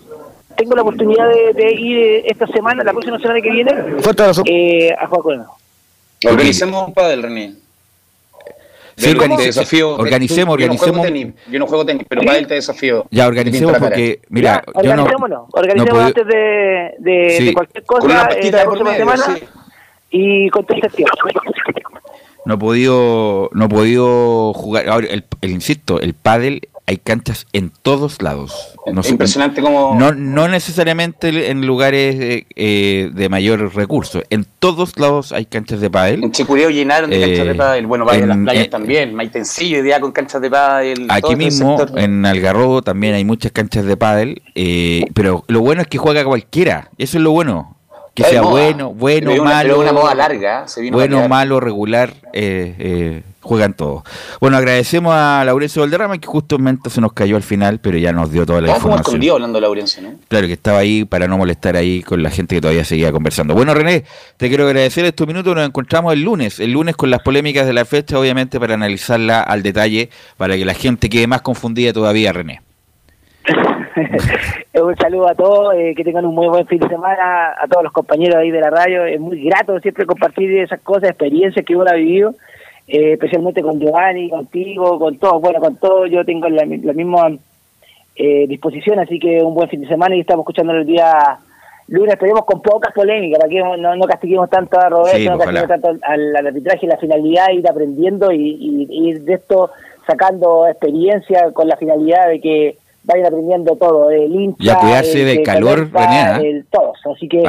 tengo la oportunidad de, de ir eh, esta semana, la próxima semana que viene, eh, a jugar con él. Organicemos un pádel, René. Sí, organice- desafío. organicemos, Yo no juego organicemos. tenis, Yo no juego tenis, pero ¿Sí? pádel te desafío. Ya organicemos porque, mira, Ya, yo no, organizémonos, no organicémonos puedo- antes de, de, Sí. de cualquier Con cosa una eh, la por próxima medio, semana sí. y con testigos. no he podido, no he podido jugar. Ahora, el, el- insisto, el pádel hay canchas en todos lados. No Es sé- impresionante como... No, no necesariamente en lugares eh, eh, de mayor recursos. En todos lados hay canchas de pádel. En Chicureo llenaron de Eh, canchas de pádel. Bueno, vaya, en- las playas eh, también. Maitencillo, día con canchas de pádel. Aquí este mismo, en Algarrobo, también hay muchas canchas de pádel. eh, pero lo bueno es que juega cualquiera. Eso es lo bueno. Que sea moda. bueno, bueno, Pero una- malo. pero es una moda larga, ¿eh? se vino a bueno, malo, regular, eh, eh, juegan todos. Bueno, agradecemos a Laurencio Valderrama que justamente se nos cayó al final, pero ya nos dio toda la información. escondido hablando de Laurencio, ¿no? Claro que estaba ahí para no molestar ahí con la gente que todavía seguía conversando. Bueno, René, te quiero agradecer estos minutos. Nos encontramos el lunes. El lunes con las polémicas de la fecha, obviamente, para analizarla al detalle, para que la gente quede más confundida todavía, René. un saludo a todos, eh, que tengan un muy buen fin de semana, a todos los compañeros ahí de la radio. Es muy grato siempre compartir esas cosas, experiencias que uno ha vivido, eh, especialmente con Giovanni, contigo, con todos. Bueno, con todos yo tengo la, la misma eh, disposición, así que un buen fin de semana y estamos escuchando el día lunes. Esperemos con pocas polémicas, para que no, no castiguemos tanto a Roberto, Sí, no ojalá. castiguemos tanto al, al arbitraje y la finalidad, ir aprendiendo y, ir de esto sacando experiencia con la finalidad de que vayan aprendiendo todo, el hincha, Y a cuidarse el del calor, René, ¿ah? el- todos. Así que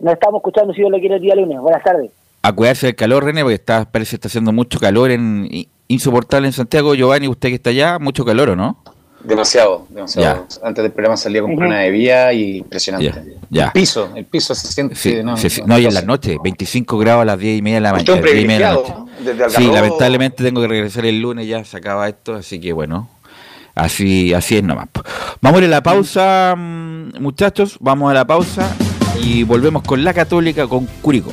nos estamos escuchando si Dios lo quiere el día lunes. Buenas tardes. A cuidarse del calor, René, porque está, parece que está haciendo mucho calor, en, insoportable en Santiago. Giovanni, usted que está allá, mucho calor, ¿o no? Demasiado, demasiado. Antes del programa salía con una de vía y impresionante. Ya, ya. El piso, el piso se siente. Sí, no, sí, sí. no, y en la no noche, 25 grados a las 10 y media de la mañana. un 10 y media de la privilegiado, noche. desde Sí, lamentablemente tengo que regresar el lunes, ya se acaba esto, así que bueno, así, así es nomás. Vamos a ir a la pausa, mm, muchachos, vamos a la pausa y volvemos con la Católica, con Curicó.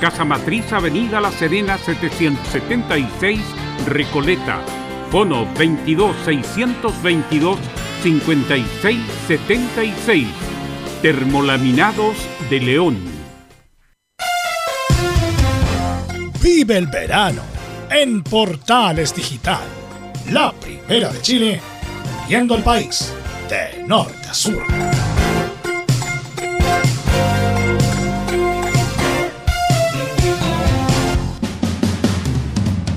Casa Matriz, Avenida La Serena 776, Recoleta. Fono 22 622 5676. Termolaminados de León. Vive el verano en Portales Digital, la primera de Chile, viendo el país de norte a sur.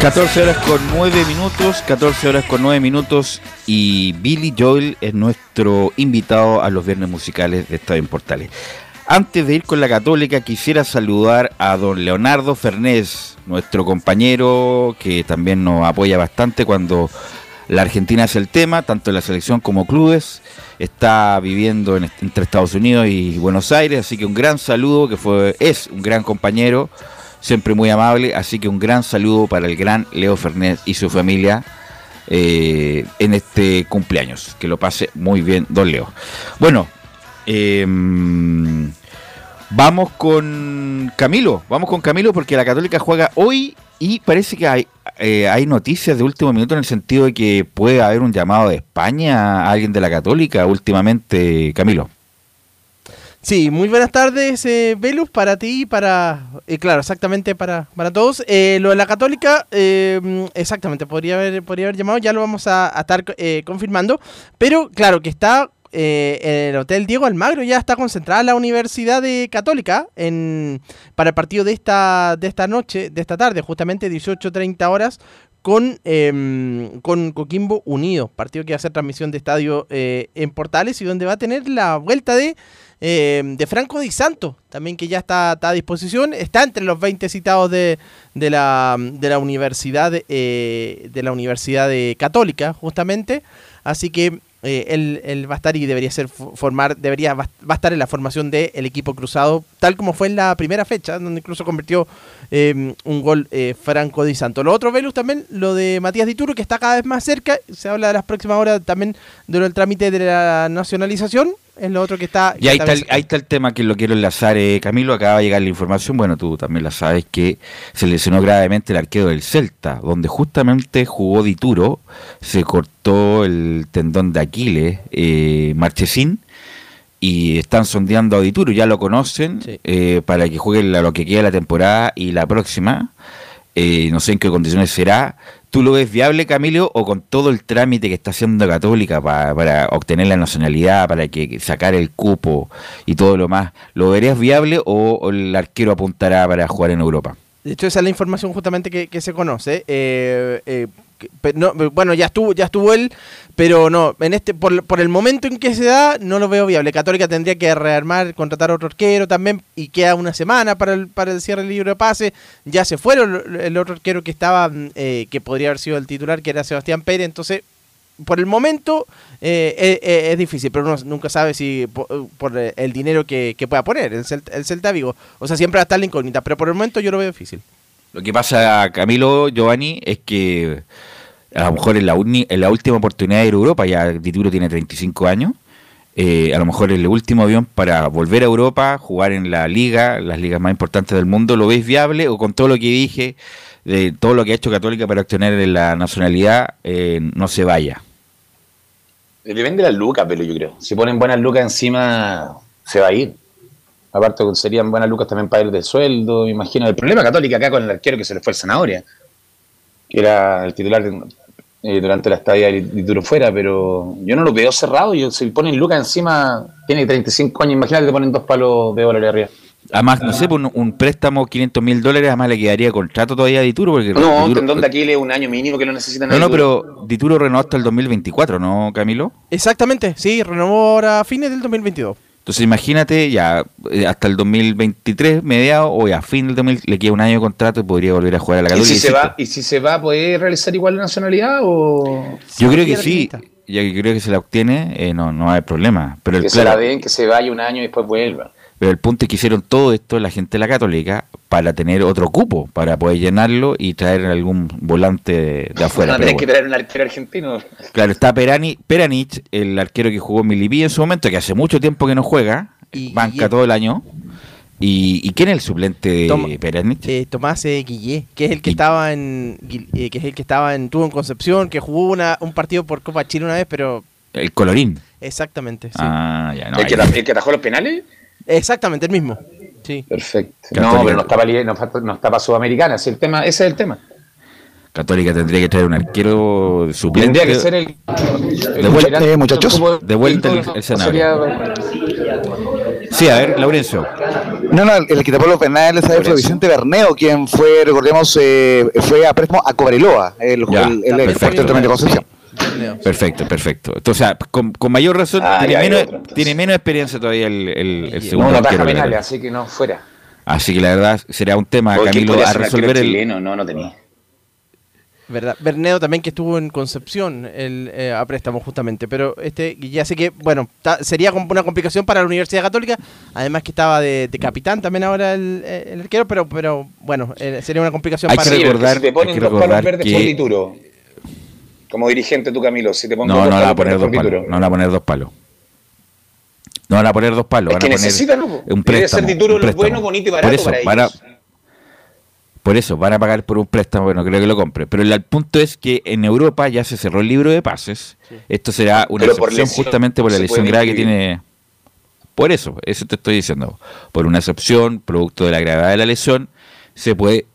14 horas con 9 minutos, 14 horas con 9 minutos y Billy Joel es nuestro invitado a los viernes musicales de Estadio en Portales. Antes de ir con la católica quisiera saludar a don Leonardo Fernés, nuestro compañero que también nos apoya bastante cuando la Argentina es el tema, tanto la selección como clubes. Está viviendo entre Estados Unidos y Buenos Aires, así que un gran saludo, que fue, es un gran compañero siempre muy amable, así que un gran saludo para el gran Leo Fernández y su familia eh, en este cumpleaños. Que lo pase muy bien, don Leo. Bueno, em, vamos con Camilo, vamos con Camilo porque la Católica juega hoy y parece que hay, eh, hay noticias de último minuto en el sentido de que puede haber un llamado de España a alguien de la Católica últimamente, Camilo. Sí, muy buenas tardes, eh, Velus, para ti y para, eh, claro, exactamente para, para todos. Eh, lo de la Católica, eh, exactamente, podría haber, podría haber llamado, ya lo vamos a, estar confirmando, pero claro que está el Hotel Diego Almagro, ya está concentrada la Universidad de Católica en, para el partido de esta, de esta noche, de esta tarde, justamente 18.30 horas, con, em, con Coquimbo Unido, partido que va a hacer transmisión de estadio en Portales y donde va a tener la vuelta de eh, de Franco Di Santo, también que ya está, a disposición, está entre los 20 citados de, de, la, de la Universidad eh, de la Universidad Católica, justamente, así que eh, él, va a estar y debería ser formar, debería va, a estar en la formación del equipo cruzado, tal como fue en la primera fecha, donde incluso convirtió un gol Franco Di Santo. Lo otro, Velus, también lo de Matías Dituro, que está cada vez más cerca, se habla de las próximas horas también del trámite de la nacionalización, es lo otro que está. Y ahí está, el, ahí está el tema que lo quiero enlazar, eh, Camilo. Acaba de llegar la información, bueno, tú también la sabes, que se lesionó gravemente el arquero del Celta, donde justamente jugó Dituro, se cortó el tendón de Aquiles, eh, Marchesín, y están sondeando a Dituro, ya lo conocen, eh, para que juegue lo que queda la temporada y la próxima. Eh, no sé en qué condiciones será, ¿Tú lo ves viable, Camilo, o con todo el trámite que está haciendo Católica para, obtener la nacionalidad, para que sacar el cupo y todo lo más, ¿lo verías viable o, el arquero apuntará para jugar en Europa? De hecho, esa es la información justamente que, se conoce. Eh, eh, bueno, ya estuvo, ya estuvo él, pero no, en este, por, por, el momento en que se da, no lo veo viable. Católica tendría que rearmar, contratar otro arquero también, y queda una semana para el, para el cierre del libro de pase. Ya se fueron el otro arquero que estaba, eh, que podría haber sido el titular, que era Sebastián Pérez, entonces por el momento eh, eh, eh, es, difícil, pero uno nunca sabe si por, el dinero que, pueda poner el Celta, el Celta, Vigo. O sea, siempre va a estar la incógnita, pero por el momento yo lo veo difícil. Lo que pasa, Camilo, Giovanni, es que a lo mejor en la, uni- la última oportunidad de ir a Europa, ya Dituro tiene 35 años, eh, a lo mejor el último avión para volver a Europa, jugar en la liga, las ligas más importantes del mundo, ¿lo veis viable o con todo lo que dije, de todo lo que ha hecho Católica para obtener la nacionalidad, eh, no se vaya? Depende de las lucas, pero yo creo. Si ponen buenas lucas encima, se va a ir. Aparte, serían buenas lucas también para ir de sueldo, me imagino. El problema católica acá con el arquero que se le fue el Zanahoria, que era el titular eh, durante la estadía de Dituro fuera, pero yo no lo veo cerrado. Yo, si ponen lucas encima, tiene 35 años, imagínate te ponen dos palos de dólares arriba. Además, no sé, pues, un, un préstamo 500 mil dólares, además le quedaría contrato todavía a Dituro. Porque No, Dituro- tendón de Aquiles un año mínimo que lo necesitan. no, no, duro. pero Dituro renovó hasta el 2024, ¿no, Camilo? Exactamente, sí, renovó ahora a fines del 2022. Entonces imagínate, ya eh, hasta el 2023, mediado, o ya a fin del 2000, le queda un año de contrato y podría volver a jugar a la ¿Y Católica. si, se va, ¿Y si se va, puede realizar igual la nacionalidad o Yo creo que sí, ya que creo que se la obtiene, eh, no, no hay problema. Pero el, que se claro, la den, que se vaya un año y después vuelva? Pero el punto es que hicieron todo esto la gente de la Católica para tener otro cupo, para poder llenarlo y traer algún volante de, de afuera. A pero tener que bueno. traer un arquero argentino. Claro, está Perani, Peranich, el arquero que jugó en Milipí en su momento, que hace mucho tiempo que no juega, banca todo el año. ¿Y, y quién es el suplente de Toma- Peranich? Eh, Tomás eh, Guillé, que es el que estaba en eh, que es el que estaba en tuvo en Concepción, que jugó una, un partido por Copa Chile una vez, pero El colorín. exactamente, sí. Ah, ya no. ¿El, que, el que atajó los penales? Exactamente, el mismo. Sí. Perfecto. Católica. No, pero no li- no, está- no está para Sudamericana. ese es el tema, ese es el tema. Católica tendría que traer un arquero suplente. Tendría que ser el. De vuelta, el- eh, muchachos. de vuelta el, el escenario. Sí, a ver, Laurencio. No, no, el que tapó los penales ¿sabes? fue Vicente Berneo, quien fue, recordemos, eh, fue a préstamo a Cobreloa, el, Ya, el, perfecto. de Concepción. Perfecto, perfecto. Entonces, o sea, con, con mayor razón, Ah, tiene, menos, otro, entonces. tiene menos experiencia todavía el, el, el No, segundo no penales, así que no, fuera. Así que la verdad será un tema, ¿O quién Camilo, a resolver el. chileno? No, no tenía. ¿Verdad? Berneo también que estuvo en Concepción el, eh, a préstamo justamente, pero este ya sé que, bueno, ta- sería como una complicación para la Universidad Católica, además que estaba de, de capitán también ahora el, eh, el arquero, pero pero bueno, eh, sería una complicación Hay para que recordar- si te ponen hay que dos palos recordar verdes que- por Dituro, como dirigente tú, Camilo, si te pongo No, dos no le va a poner dos por palos. No le va a poner dos palos. No van a poner dos palos. Es van que a poner necesitan, un Debe préstamo. ser Dituro un préstamo. bueno, bonito y Por barato eso, para van a- ellos. Por eso, van a pagar por un préstamo, bueno, creo que lo compre. Pero el, el punto es que en Europa ya se cerró el libro de pases. Esto será una Pero por excepción justamente por la lesión grave que tiene. Por eso, eso te estoy diciendo. Por una excepción, producto de la gravedad de la lesión, se puede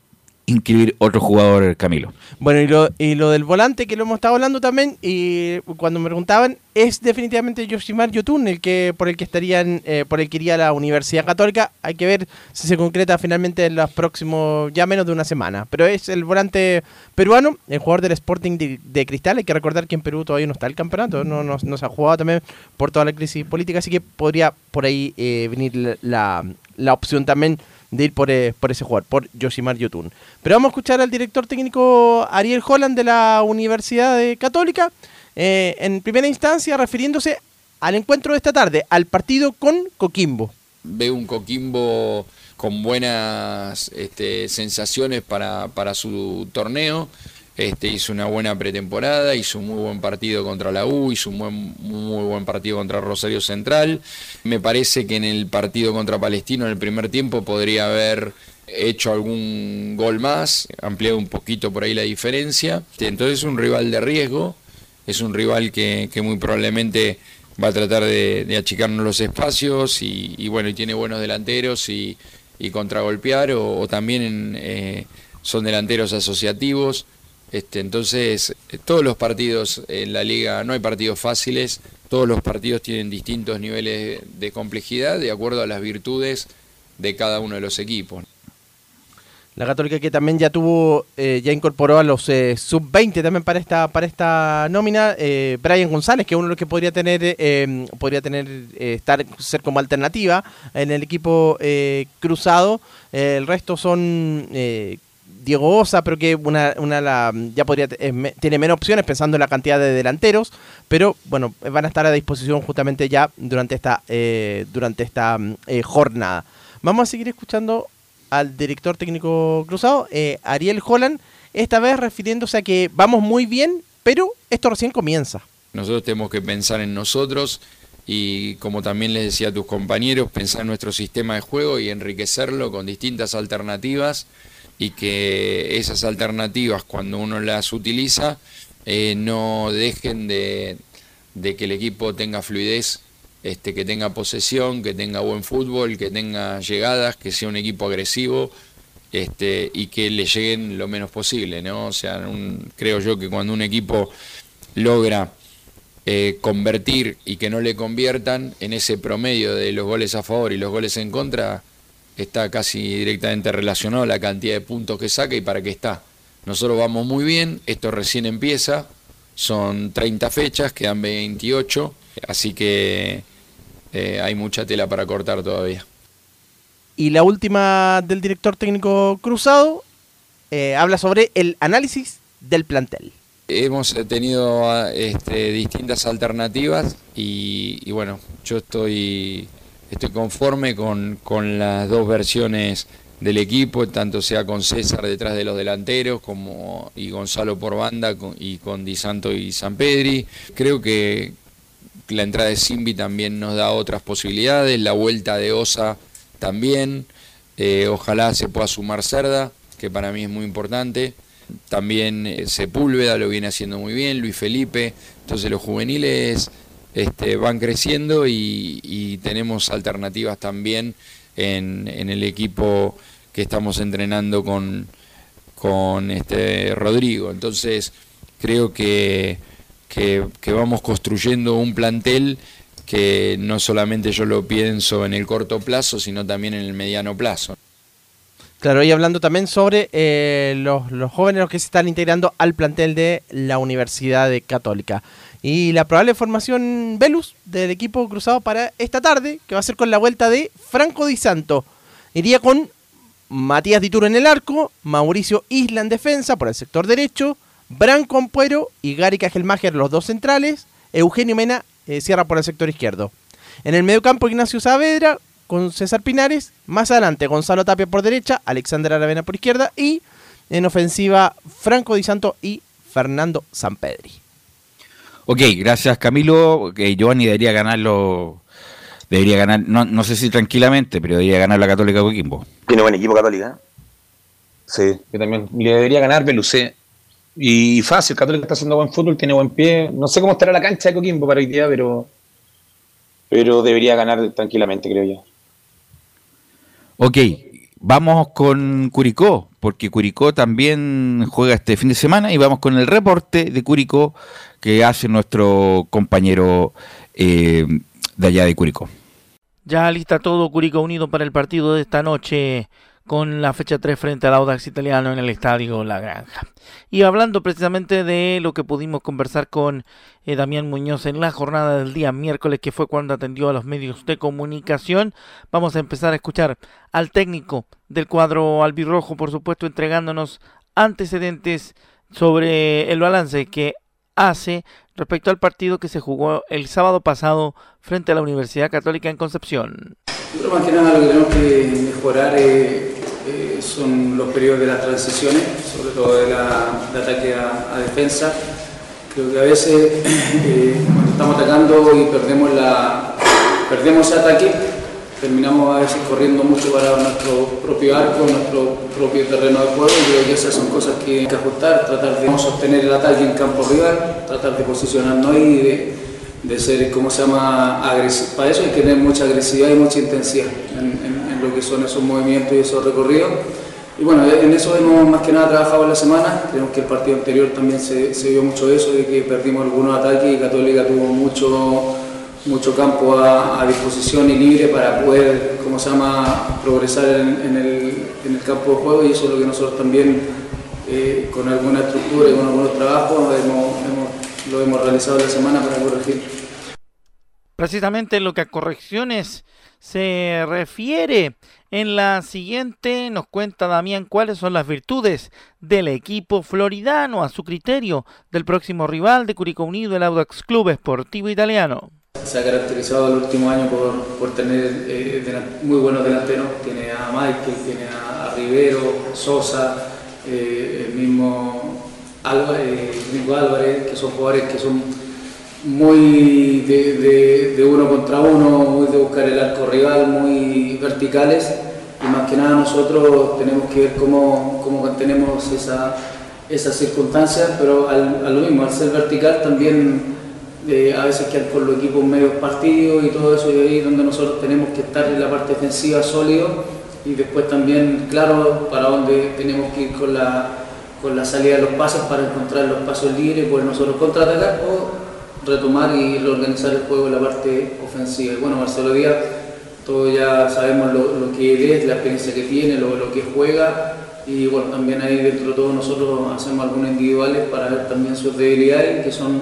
inscribir otro jugador, Camilo. Bueno, y lo, y lo del volante que lo hemos estado hablando también, y cuando me preguntaban, es definitivamente Yoshimar Yotun el que por el que estarían, eh, por el que iría la Universidad Católica. Hay que ver si se concreta finalmente en los próximos, ya menos de una semana. Pero es el volante peruano, el jugador del Sporting de, Cristal. Hay que recordar que en Perú todavía no está el campeonato, no, no, se ha jugado también por toda la crisis política, así que podría por ahí eh, venir la opción también de ir por, eh, por ese jugador, por Yoshimar Yotun. Pero vamos a escuchar al director técnico Ariel Holland de la Universidad Católica, eh, en primera instancia refiriéndose al encuentro de esta tarde, al partido con Coquimbo. veo un Coquimbo con buenas este, sensaciones para, para su torneo. Este, hizo una buena pretemporada, hizo un muy buen partido contra la U, hizo un muy buen partido contra Rosario Central. Me parece que en el partido contra Palestino en el primer tiempo podría haber hecho algún gol más, ampliado un poquito por ahí la diferencia. Este, Entonces es un rival de riesgo, es un rival que, muy probablemente va a tratar de, achicarnos los espacios y, bueno, tiene buenos delanteros y, contragolpear o, o también eh, son delanteros asociativos. Este, entonces, eh, todos los partidos en la liga, no hay partidos fáciles, todos los partidos tienen distintos niveles de complejidad de acuerdo a las virtudes de cada uno de los equipos. La Católica que también ya tuvo, eh, ya incorporó a los eh, sub-20 también para esta para esta nómina, Brian González, que es uno de los que podría tener, podría tener, estar, ser como alternativa en el equipo cruzado. El resto son Diego Osa, pero que una, una la, ya podría tiene menos opciones pensando en la cantidad de delanteros, pero bueno, van a estar a disposición justamente ya durante esta, eh, durante esta mm, eh, jornada. Vamos a seguir escuchando al director técnico cruzado, eh, Ariel Holland, esta vez refiriéndose a que vamos muy bien, pero esto recién comienza. Nosotros tenemos que pensar en nosotros y como también les decía a tus compañeros, pensar en nuestro sistema de juego y enriquecerlo con distintas alternativas y que esas alternativas cuando uno las utiliza eh, no dejen de, de, que el equipo tenga fluidez, este, que tenga posesión, que tenga buen fútbol, que tenga llegadas, que sea un equipo agresivo este, y que le lleguen lo menos posible. ¿no? O sea, creo yo que cuando un equipo logra eh, convertir y que no le conviertan en ese promedio de los goles a favor y los goles en contra, está casi directamente relacionado a la cantidad de puntos que saca y para qué está. Nosotros vamos muy bien, esto recién empieza, son 30 fechas, quedan 28, así que eh, hay mucha tela para cortar todavía. Y la última del director técnico Cruzado eh, habla sobre el análisis del plantel. Hemos tenido este, distintas alternativas y, y bueno, yo estoy estoy conforme con, las dos versiones del equipo, tanto sea con César detrás de los delanteros como y Gonzalo por banda y con Di Santo y San Pedri. Creo que la entrada de Simbi también nos da otras posibilidades, la vuelta de Osa también, eh, ojalá se pueda sumar Cerda, que para mí es muy importante. También eh, Sepúlveda lo viene haciendo muy bien, Luis Felipe, entonces los juveniles este, van creciendo y, tenemos alternativas también en, el equipo que estamos entrenando con, con este Rodrigo. Entonces creo que, que, vamos construyendo un plantel que no solamente yo lo pienso en el corto plazo, sino también en el mediano plazo. Claro, y hablando también sobre eh, los, los, jóvenes que se están integrando al plantel de la Universidad Católica. Y la probable formación Velus del equipo cruzado para esta tarde, que va a ser con la vuelta de Franco Di Santo. Iría con Matías Dituro en el arco, Mauricio Isla en defensa por el sector derecho, Bran Compuero y Gary Cajelmacher los dos centrales, Eugenio Mena eh, cierra por el sector izquierdo. En el mediocampo Ignacio Saavedra con César Pinares, más adelante Gonzalo Tapia por derecha, Alexander Aravena por izquierda y en ofensiva Franco Di Santo y Fernando Sampedri. Ok, gracias Camilo. que Giovanni debería ganarlo, debería ganar, no, no sé si tranquilamente, pero debería ganar la Católica Coquimbo. Tiene buen equipo Católica. Sí, que también le debería ganar Belucé. Y fácil, Católica está haciendo buen fútbol, tiene buen pie. No sé cómo estará la cancha de Coquimbo para hoy día, pero, pero debería ganar tranquilamente, creo yo. Ok, vamos con Curicó, porque Curicó también juega este fin de semana y vamos con el reporte de Curicó que hace nuestro compañero eh, de allá de Curicó. Ya lista todo Curicó Unido para el partido de esta noche con la fecha 3 frente al Audax italiano en el estadio La Granja. Y hablando precisamente de lo que pudimos conversar con eh, Damián Muñoz en la jornada del día miércoles, que fue cuando atendió a los medios de comunicación, vamos a empezar a escuchar al técnico del cuadro albirrojo, por supuesto, entregándonos antecedentes sobre el balance que hace respecto al partido que se jugó el sábado pasado frente a la Universidad Católica en Concepción. Pero más que nada lo que tenemos que mejorar eh, eh, son los periodos de las transiciones, sobre todo de, la, de ataque a, defensa. Creo que a veces eh, estamos atacando y perdemos, la, perdemos ese ataque, terminamos a veces corriendo mucho para nuestro propio arco, nuestro propio terreno de juego y creo que esas son cosas que hay que ajustar, tratar de sostener el ataque en campo rival, tratar de posicionarnos y de, de, ser, ¿cómo se llama?, agresivo. Para eso hay que tener mucha agresividad y mucha intensidad en, lo que son esos movimientos y esos recorridos. Y bueno, en eso hemos más que nada trabajado en la semana, creemos que el partido anterior también se, se vio mucho eso, de que perdimos algunos ataques y Católica tuvo mucho mucho campo a, disposición y libre para poder, como se llama?, progresar en, el, campo de juego y eso es lo que nosotros también, eh, con alguna estructura y con algunos trabajos, lo hemos realizado la semana para corregir. Precisamente lo que a correcciones se refiere. En la siguiente nos cuenta Damián cuáles son las virtudes del equipo floridano a su criterio del próximo rival de Curicó Unido, el Audax Club Esportivo Italiano se ha caracterizado el último año por, por tener eh, muy buenos delanteros. Tiene a Michael, tiene a, Rivero, Sosa, eh, el mismo Álvarez, Álvarez, que son jugadores que son muy de, uno contra uno, muy de buscar el arco rival, muy verticales y más que nada nosotros tenemos que ver cómo, cómo mantenemos esa, esas circunstancias, pero al, a lo mismo, al ser vertical también a veces quedan por los equipos medios partidos y todo eso, y ahí donde nosotros tenemos que estar en la parte defensiva sólido y después también claro para dónde tenemos que ir con la, con la salida de los pasos para encontrar los pasos libres, pues nosotros contraatacar o retomar y reorganizar el juego en la parte ofensiva. Y bueno, Marcelo Díaz, todos ya sabemos lo, lo que es, la experiencia que tiene, lo, lo, que juega y bueno, también ahí dentro de todos nosotros hacemos algunos individuales para ver también sus debilidades, que son,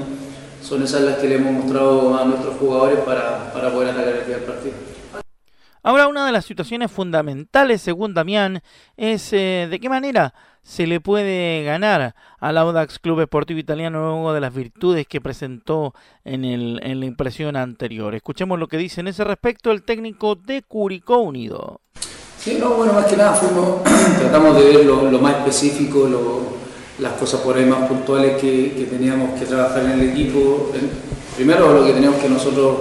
son esas las que le hemos mostrado a nuestros jugadores para, para poder atacar el partido. Ahora, una de las situaciones fundamentales, según Damián, es eh, de qué manera se le puede ganar al Audax Club Esportivo Italiano luego de las virtudes que presentó en, el, en la impresión anterior. Escuchemos lo que dice en ese respecto el técnico de Curicó Unido. Sí, no, bueno, más que nada fuimos, tratamos de ver lo, más específico, las cosas por ahí más puntuales que, teníamos que trabajar en el equipo. Primero lo que teníamos que nosotros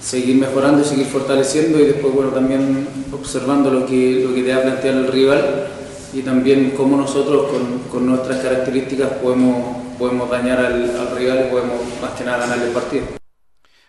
seguir mejorando y seguir fortaleciendo y después bueno también observando lo que, lo que te ha planteado el rival y también cómo nosotros con, con nuestras características podemos, podemos dañar al, al, rival y podemos más que nada ganar el partido.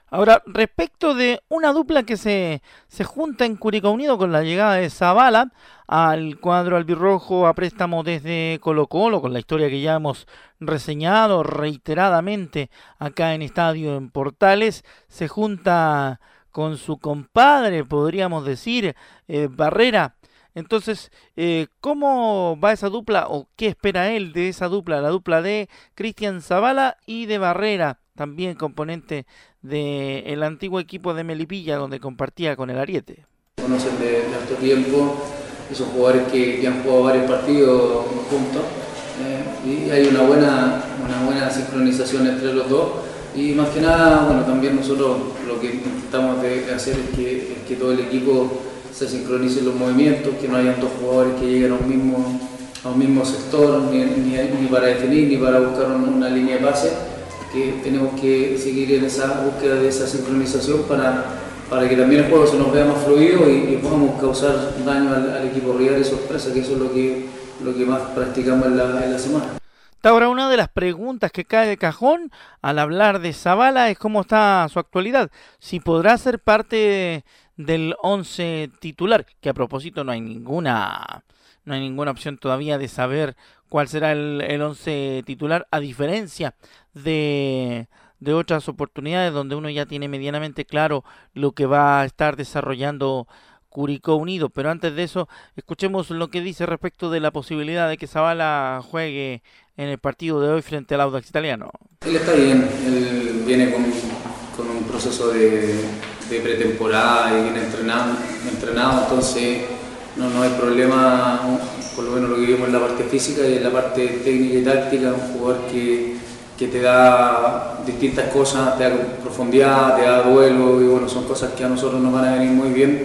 Ahora, respecto de una dupla que se, se junta en Curicó Unido con la llegada de Zavala al cuadro albirrojo a préstamo desde Colo Colo, con la historia que ya hemos reseñado reiteradamente acá en Estadio en Portales, se junta con su compadre, podríamos decir, eh, Barrera. Entonces, eh, ¿cómo va esa dupla o qué espera él de esa dupla? La dupla de Cristian Zavala y de Barrera, también componente del antiguo equipo de Melipilla donde compartía con el Ariete. Conocen de, de tiempo, esos jugadores que, han jugado varios partidos juntos eh, y hay una buena, una buena sincronización entre los dos y más que nada, bueno, también nosotros lo que intentamos de hacer es que, que todo el equipo se sincronice los movimientos, que no hayan dos jugadores que lleguen a un mismo, a un mismo sector, ni, ni, para definir, ni para buscar una línea de pase que tenemos que seguir en esa búsqueda de esa sincronización para, para que también el juego se nos vea más fluido y, podamos causar daño al, equipo rival y sorpresa, que eso es lo que, lo que más practicamos en la, en la semana. Ahora, una de las preguntas que cae de cajón al hablar de Zavala es cómo está su actualidad. Si podrá ser parte del 11 titular, que a propósito no hay ninguna no hay ninguna opción todavía de saber cuál será el, el once titular, a diferencia de, de otras oportunidades donde uno ya tiene medianamente claro lo que va a estar desarrollando Curicó Unido. Pero antes de eso, escuchemos lo que dice respecto de la posibilidad de que Zavala juegue en el partido de hoy frente al Audax Italiano. Él está bien, él viene con, con un proceso de, de, pretemporada y viene entrenado, entrenado entonces no, no hay problema, por lo menos lo que vimos en la parte física y en la parte técnica y táctica, un jugador que, que te da distintas cosas, te da profundidad, te da duelo y bueno, son cosas que a nosotros nos van a venir muy bien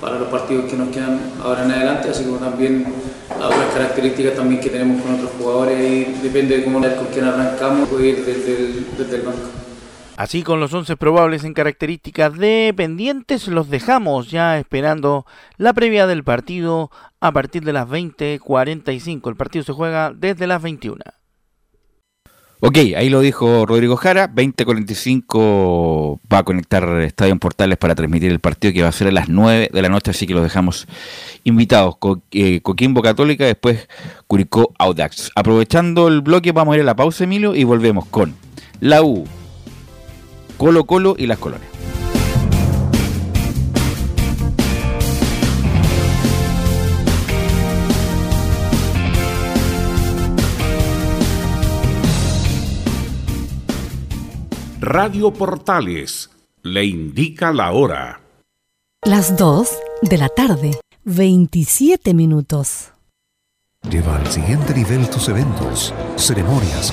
para los partidos que nos quedan ahora en adelante, así como también otras características también que tenemos con otros jugadores y depende de cómo con quién arrancamos, puede ir desde el, desde el banco. Así con los 11 probables en características dependientes los dejamos ya esperando la previa del partido a partir de las 20:45. El partido se juega desde las 21. Ok, ahí lo dijo Rodrigo Jara, 20:45 va a conectar Estadio Portales para transmitir el partido que va a ser a las 9 de la noche, así que los dejamos invitados. Eh, Coquimbo Católica, después Curicó Audax. Aprovechando el bloque vamos a ir a la pausa, Emilio, y volvemos con la U, Colo Colo y las colonias. Radio Portales le indica la hora. Las 2 de la tarde, 27 minutos. Lleva al siguiente nivel tus eventos, ceremonias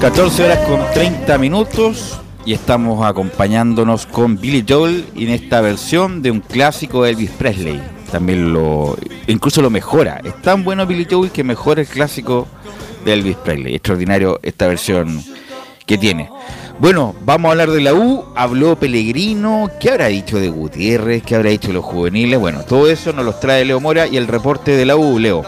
14 horas con 30 minutos y estamos acompañándonos con Billy Joel en esta versión de un clásico de Elvis Presley. También lo, incluso lo mejora. Es tan bueno Billy Joel que mejora el clásico de Elvis Presley. Extraordinario esta versión que tiene. Bueno, vamos a hablar de la U. Habló Pellegrino. ¿Qué habrá dicho de Gutiérrez? ¿Qué habrá dicho de los juveniles? Bueno, todo eso nos los trae Leo Mora y el reporte de la U, Leo.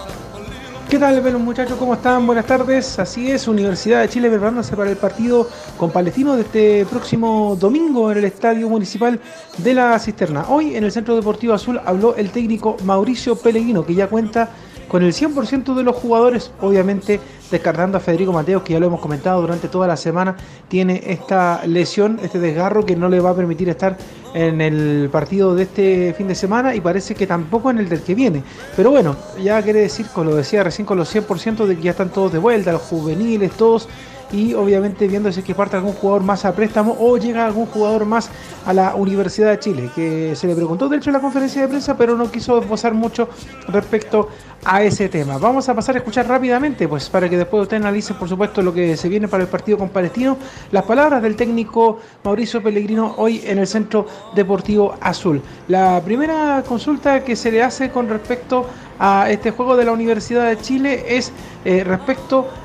¿Qué tal, buenos muchachos? ¿Cómo están? Buenas tardes. Así es, Universidad de Chile preparándose para el partido con Palestino de este próximo domingo en el Estadio Municipal de la Cisterna. Hoy en el Centro Deportivo Azul habló el técnico Mauricio Pellegrino, que ya cuenta con el 100% de los jugadores, obviamente descartando a Federico Mateos, que ya lo hemos comentado durante toda la semana, tiene esta lesión, este desgarro que no le va a permitir estar en el partido de este fin de semana y parece que tampoco en el del que viene. Pero bueno, ya quiere decir, como lo decía recién, con los 100% de que ya están todos de vuelta, los juveniles, todos y obviamente viéndose que parte algún jugador más a préstamo o llega algún jugador más a la Universidad de Chile, que se le preguntó de hecho en la conferencia de prensa, pero no quiso esbozar mucho respecto a ese tema. Vamos a pasar a escuchar rápidamente, pues para que después ustedes analicen, por supuesto, lo que se viene para el partido con Palestino, las palabras del técnico Mauricio Pellegrino hoy en el Centro Deportivo Azul. La primera consulta que se le hace con respecto a este juego de la Universidad de Chile es eh, respecto a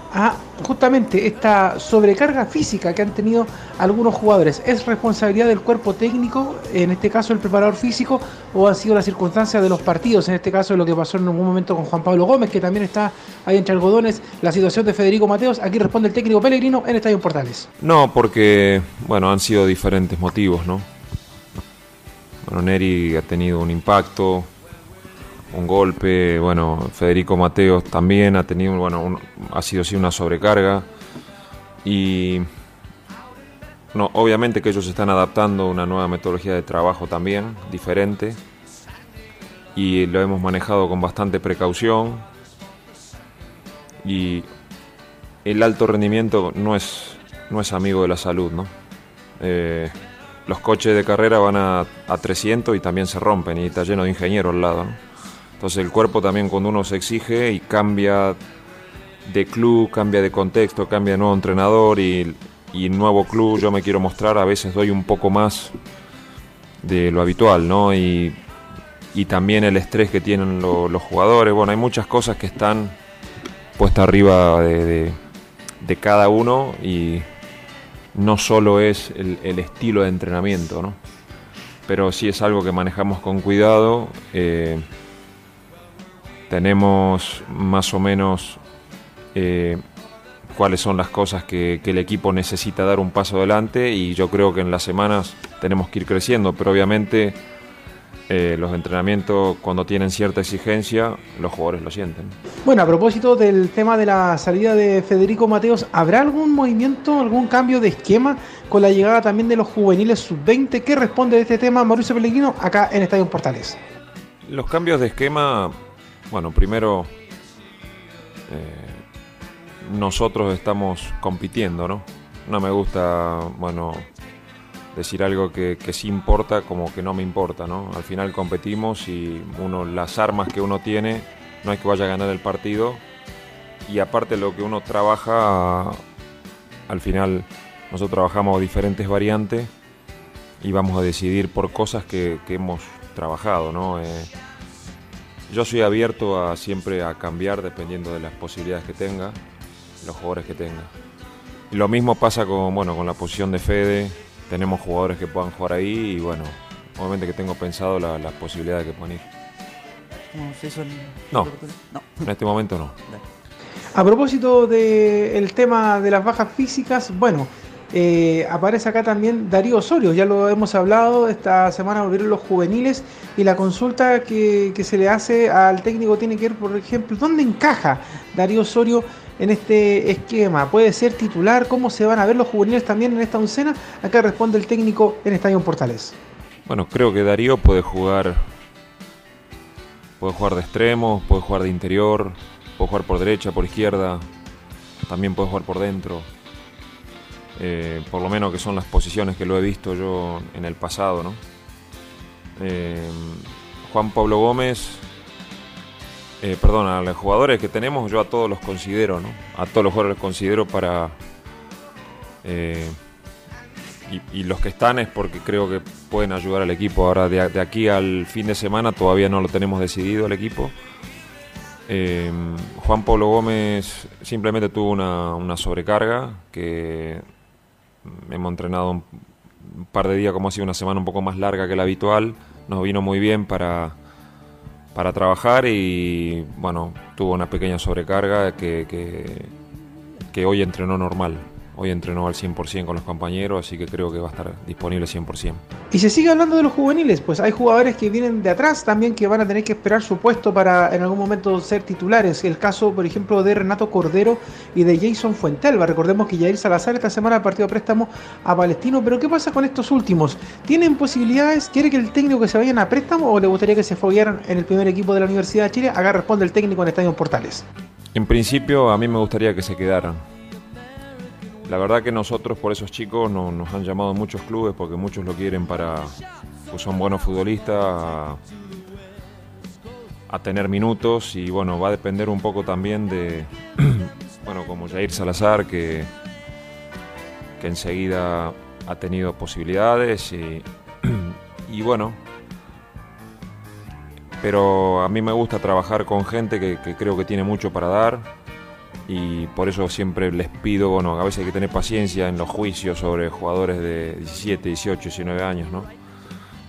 justamente esta sobrecarga física que han tenido algunos jugadores. ¿Es responsabilidad del cuerpo técnico, en este caso el preparador físico, o han sido las circunstancias de los partidos, en este caso lo que pasó en algún momento con Juan Pablo Gómez, que también está ahí entre algodones, la situación de Federico Mateos? Aquí responde el técnico Pellegrino en Estadio Portales. No, porque, bueno, han sido diferentes motivos, ¿no? Bueno, Neri ha tenido un impacto, un golpe, bueno, Federico Mateos también ha tenido, bueno, ha sido así una sobrecarga y no, obviamente que ellos están adaptando a una nueva metodología de trabajo también, diferente, y lo hemos manejado con bastante precaución y el alto rendimiento no es, no es amigo de la salud, ¿no? Eh, los coches de carrera van a, a 300 y también se rompen y está lleno de ingenieros al lado, ¿no? Entonces el cuerpo también cuando uno se exige y cambia de club, cambia de contexto, cambia de nuevo entrenador y, y nuevo club, yo me quiero mostrar, a veces doy un poco más de lo habitual, ¿no? Y, y también el estrés que tienen lo- los jugadores. Bueno, hay muchas cosas que están puestas arriba de, de- cada uno y no solo es el, el estilo de entrenamiento, ¿no? Pero sí es algo que manejamos con cuidado. eh, tenemos más o menos eh, cuáles son las cosas que, que el equipo necesita dar un paso adelante y yo creo que en las semanas tenemos que ir creciendo, pero obviamente eh, los entrenamientos cuando tienen cierta exigencia, los jugadores lo sienten. Bueno, a propósito del tema de la salida de Federico Mateos, ¿habrá algún movimiento, algún cambio de esquema con la llegada también de los juveniles sub-20? ¿Qué responde de este tema Mauricio Pellegrino acá en Estadio Portales? Los cambios de esquema, bueno, primero eh, nosotros estamos compitiendo, ¿no? No me gusta, bueno, decir algo que, sí importa como que no me importa, ¿no? Al final competimos y uno, las armas que uno tiene, no es que vaya a ganar el partido. Y aparte lo que uno trabaja, al final nosotros trabajamos diferentes variantes y vamos a decidir por cosas que, que hemos trabajado, ¿no? Eh, yo soy abierto a siempre a cambiar dependiendo de las posibilidades que tenga, los jugadores que tenga. Y lo mismo pasa con, bueno, con la posición de Fede, tenemos jugadores que puedan jugar ahí y bueno, obviamente que tengo pensado la- las posibilidades que puedan ir. ¿Cómo se hizo el- No, No. en este momento no. A propósito del tema de las bajas físicas, bueno, eh, aparece acá también Darío Osorio, ya lo hemos hablado, esta semana volvieron los juveniles y la consulta que, se le hace al técnico tiene que ver, por ejemplo, ¿dónde encaja Darío Osorio en este esquema? ¿Puede ser titular? ¿Cómo se van a ver los juveniles también en esta oncena? Acá responde el técnico en Estadio Portales. Bueno, creo que Darío puede jugar. Puede jugar de extremo, puede jugar de interior, puede jugar por derecha, por izquierda, también puede jugar por dentro. Eh, por lo menos que son las posiciones que lo he visto yo en el pasado, ¿no? Eh, Juan Pablo Gómez, eh, perdón, a los jugadores que tenemos, yo a todos los considero, ¿no? A todos los jugadores los considero para. eh, y, los que están es porque creo que pueden ayudar al equipo. Ahora, de, aquí al fin de semana todavía no lo tenemos decidido el equipo. Juan Pablo Gómez simplemente tuvo una sobrecarga que hemos entrenado un, par de días, como ha sido una semana un poco más larga que la habitual. Nos vino muy bien para, para trabajar y bueno, tuvo una pequeña sobrecarga que, que, que hoy entrenó normal. Hoy entrenó al 100% con los compañeros, así que creo que va a estar disponible 100%. Y se sigue hablando de los juveniles, pues hay jugadores que vienen de atrás también que van a tener que esperar su puesto para en algún momento ser titulares. El caso, por ejemplo, de Renato Cordero y de Jason Fuentelva. Recordemos que Jair Salazar esta semana partido a préstamo a Palestino. Pero ¿qué pasa con estos últimos? ¿Tienen posibilidades? ¿Quiere que el técnico que se vayan a préstamo o le gustaría que se foguearan en el primer equipo de la Universidad de Chile? Acá responde el técnico en Estadio Portales. En principio, a mí me gustaría que se quedaran. La verdad que nosotros por esos chicos no- nos han llamado muchos clubes porque muchos lo quieren para, pues son buenos futbolistas, a, tener minutos y bueno, va a depender un poco también de, bueno, como Jair Salazar que, que enseguida ha tenido posibilidades y, bueno, pero a mí me gusta trabajar con gente que creo que tiene mucho para dar y por eso siempre les pido, bueno, a veces hay que tener paciencia en los juicios sobre jugadores de 17, 18, 19 años, ¿no?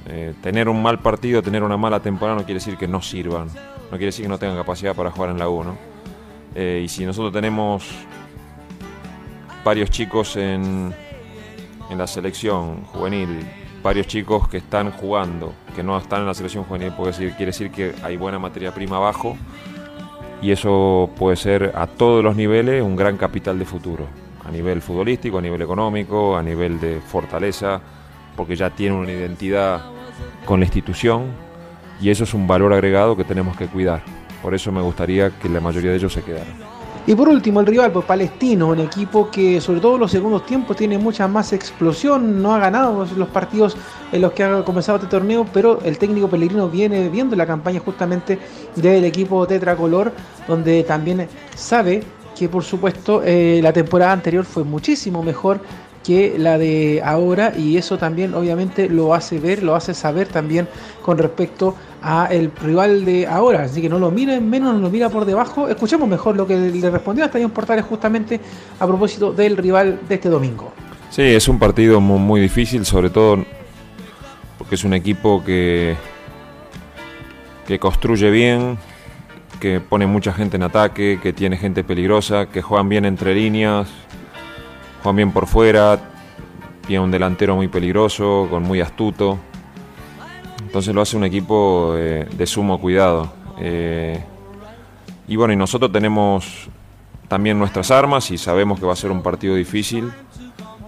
Eh, tener un mal partido, tener una mala temporada no quiere decir que no sirvan, no quiere decir que no tengan capacidad para jugar en la U, ¿no? Eh, y si nosotros tenemos varios chicos en, en la selección juvenil, varios chicos que están jugando, que no están en la selección juvenil, decir, quiere decir que hay buena materia prima abajo y eso puede ser a todos los niveles un gran capital de futuro, a nivel futbolístico, a nivel económico, a nivel de fortaleza, porque ya tiene una identidad con la institución y eso es un valor agregado que tenemos que cuidar. Por eso me gustaría que la mayoría de ellos se quedaran. Y por último, el rival, pues Palestino, un equipo que sobre todo en los segundos tiempos tiene mucha más explosión, no ha ganado los partidos en los que ha comenzado este torneo, pero el técnico Pellegrino viene viendo la campaña justamente del equipo tetracolor, donde también sabe que por supuesto eh, la temporada anterior fue muchísimo mejor que la de ahora y eso también obviamente lo hace ver, lo hace saber también con respecto a el rival de ahora, así que no lo miren menos, no lo mira por debajo. Escuchemos mejor lo que le respondió a Estadio Portales justamente a propósito del rival de este domingo. Sí, es un partido muy, muy difícil, sobre todo porque es un equipo que, que construye bien, que pone mucha gente en ataque, que tiene gente peligrosa, que juegan bien entre líneas, juegan bien por fuera, tiene un delantero muy peligroso, con muy astuto. Entonces lo hace un equipo de sumo cuidado. Eh, y bueno, y nosotros tenemos también nuestras armas y sabemos que va a ser un partido difícil,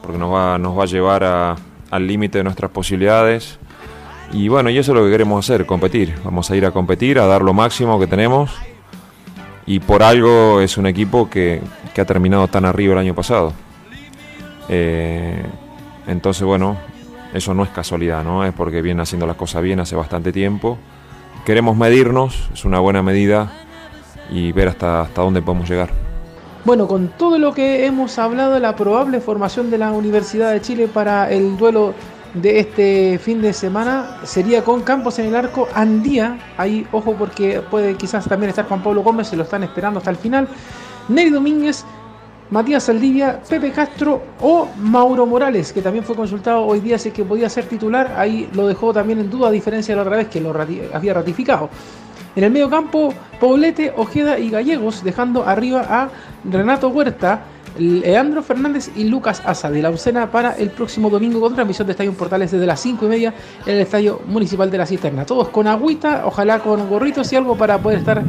porque nos va, nos va a llevar a- al límite de nuestras posibilidades. Y bueno, y eso es lo que queremos hacer, competir. Vamos a ir a competir, a dar lo máximo que tenemos. Y por algo es un equipo que, que ha terminado tan arriba el año pasado. Eh, entonces, bueno, eso no es casualidad, ¿no? Es porque viene haciendo las cosas bien hace bastante tiempo. Queremos medirnos, es una buena medida, y ver hasta, hasta dónde podemos llegar. Bueno, con todo lo que hemos hablado la probable formación de la Universidad de Chile para el duelo de este fin de semana sería con Campos en el arco, Andía, ahí ojo porque puede quizás también estar Juan Pablo Gómez, se lo están esperando hasta el final, Neri Domínguez, Matías Saldivia, Pepe Castro o Mauro Morales, que también fue consultado hoy día si que podía ser titular, ahí lo dejó también en duda a diferencia de la otra vez que lo había ratificado. En el medio campo, Poblete, Ojeda y Gallegos, dejando arriba a Renato Huerta, Leandro Fernández y Lucas Asa de la Ucena para el próximo domingo con transmisión de Estadio Portales desde las 5 y media en el Estadio Municipal de la Cisterna. Todos con agüita, ojalá con gorritos y algo para poder estar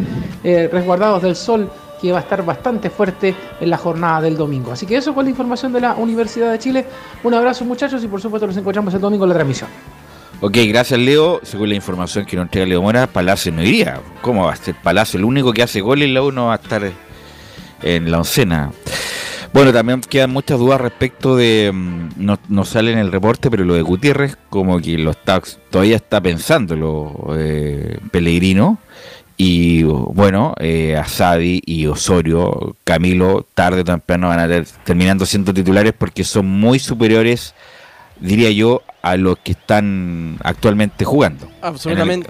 eh, resguardados del sol que va a estar bastante fuerte en la jornada del domingo. Así que eso fue la información de la Universidad de Chile. Un abrazo muchachos y por supuesto nos encontramos el domingo en la transmisión. Ok, gracias Leo. Según la información que nos entrega Leo Mora, Palacio no iría. ¿Cómo va a ser Palacio? El único que hace goles en la 1 va a estar en la oncena. Bueno, también quedan muchas dudas respecto de. mm, No, no sale en el reporte, pero lo de Gutiérrez, como que lo está, todavía está pensando lo eh, Pellegrino. Y bueno, eh, Asadi y Osorio, Camilo, tarde o temprano van a ter- terminando siendo titulares porque son muy superiores, diría yo, a los que están actualmente jugando. Absolutamente.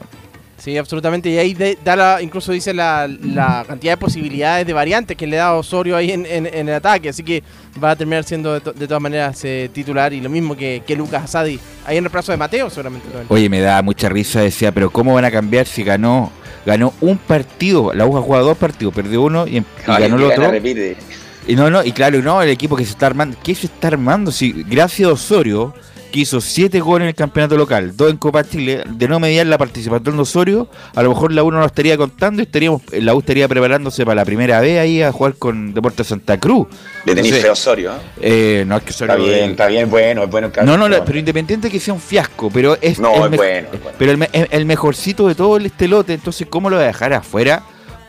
Sí, absolutamente. Y ahí de- da la- incluso dice la, la cantidad de posibilidades de variantes que le da Osorio ahí en, en- en el ataque. Así que va a terminar siendo de, to- de todas maneras eh, titular. Y lo mismo que, que Lucas Asadi. Ahí en el reemplazo de Mateo, seguramente. también. Oye, me da mucha risa, decía, pero ¿cómo van a cambiar si ganó ganó un partido? La U ha jugado dos partidos, perdió uno y, ganó el otro. repite. Y no, no, y claro, no, el equipo que se está armando, ¿qué se está armando? Si gracias a Osorio, que hizo siete goles en el campeonato local, dos en Copa Chile, de no mediar la participación de Osorio, a lo mejor la U no lo estaría contando y estaríamos, la U estaría preparándose para la primera vez ahí a jugar con Deportes Santa Cruz. Le tenéis Osorio, ¿eh? eh, no es que Osorio Está bien, está bien, bueno, es bueno el no, no, cabrón. pero independiente que sea un fiasco, pero es, No, el es bueno, es bueno. pero el, el- el mejorcito de todo este lote, entonces ¿cómo lo va a dejar afuera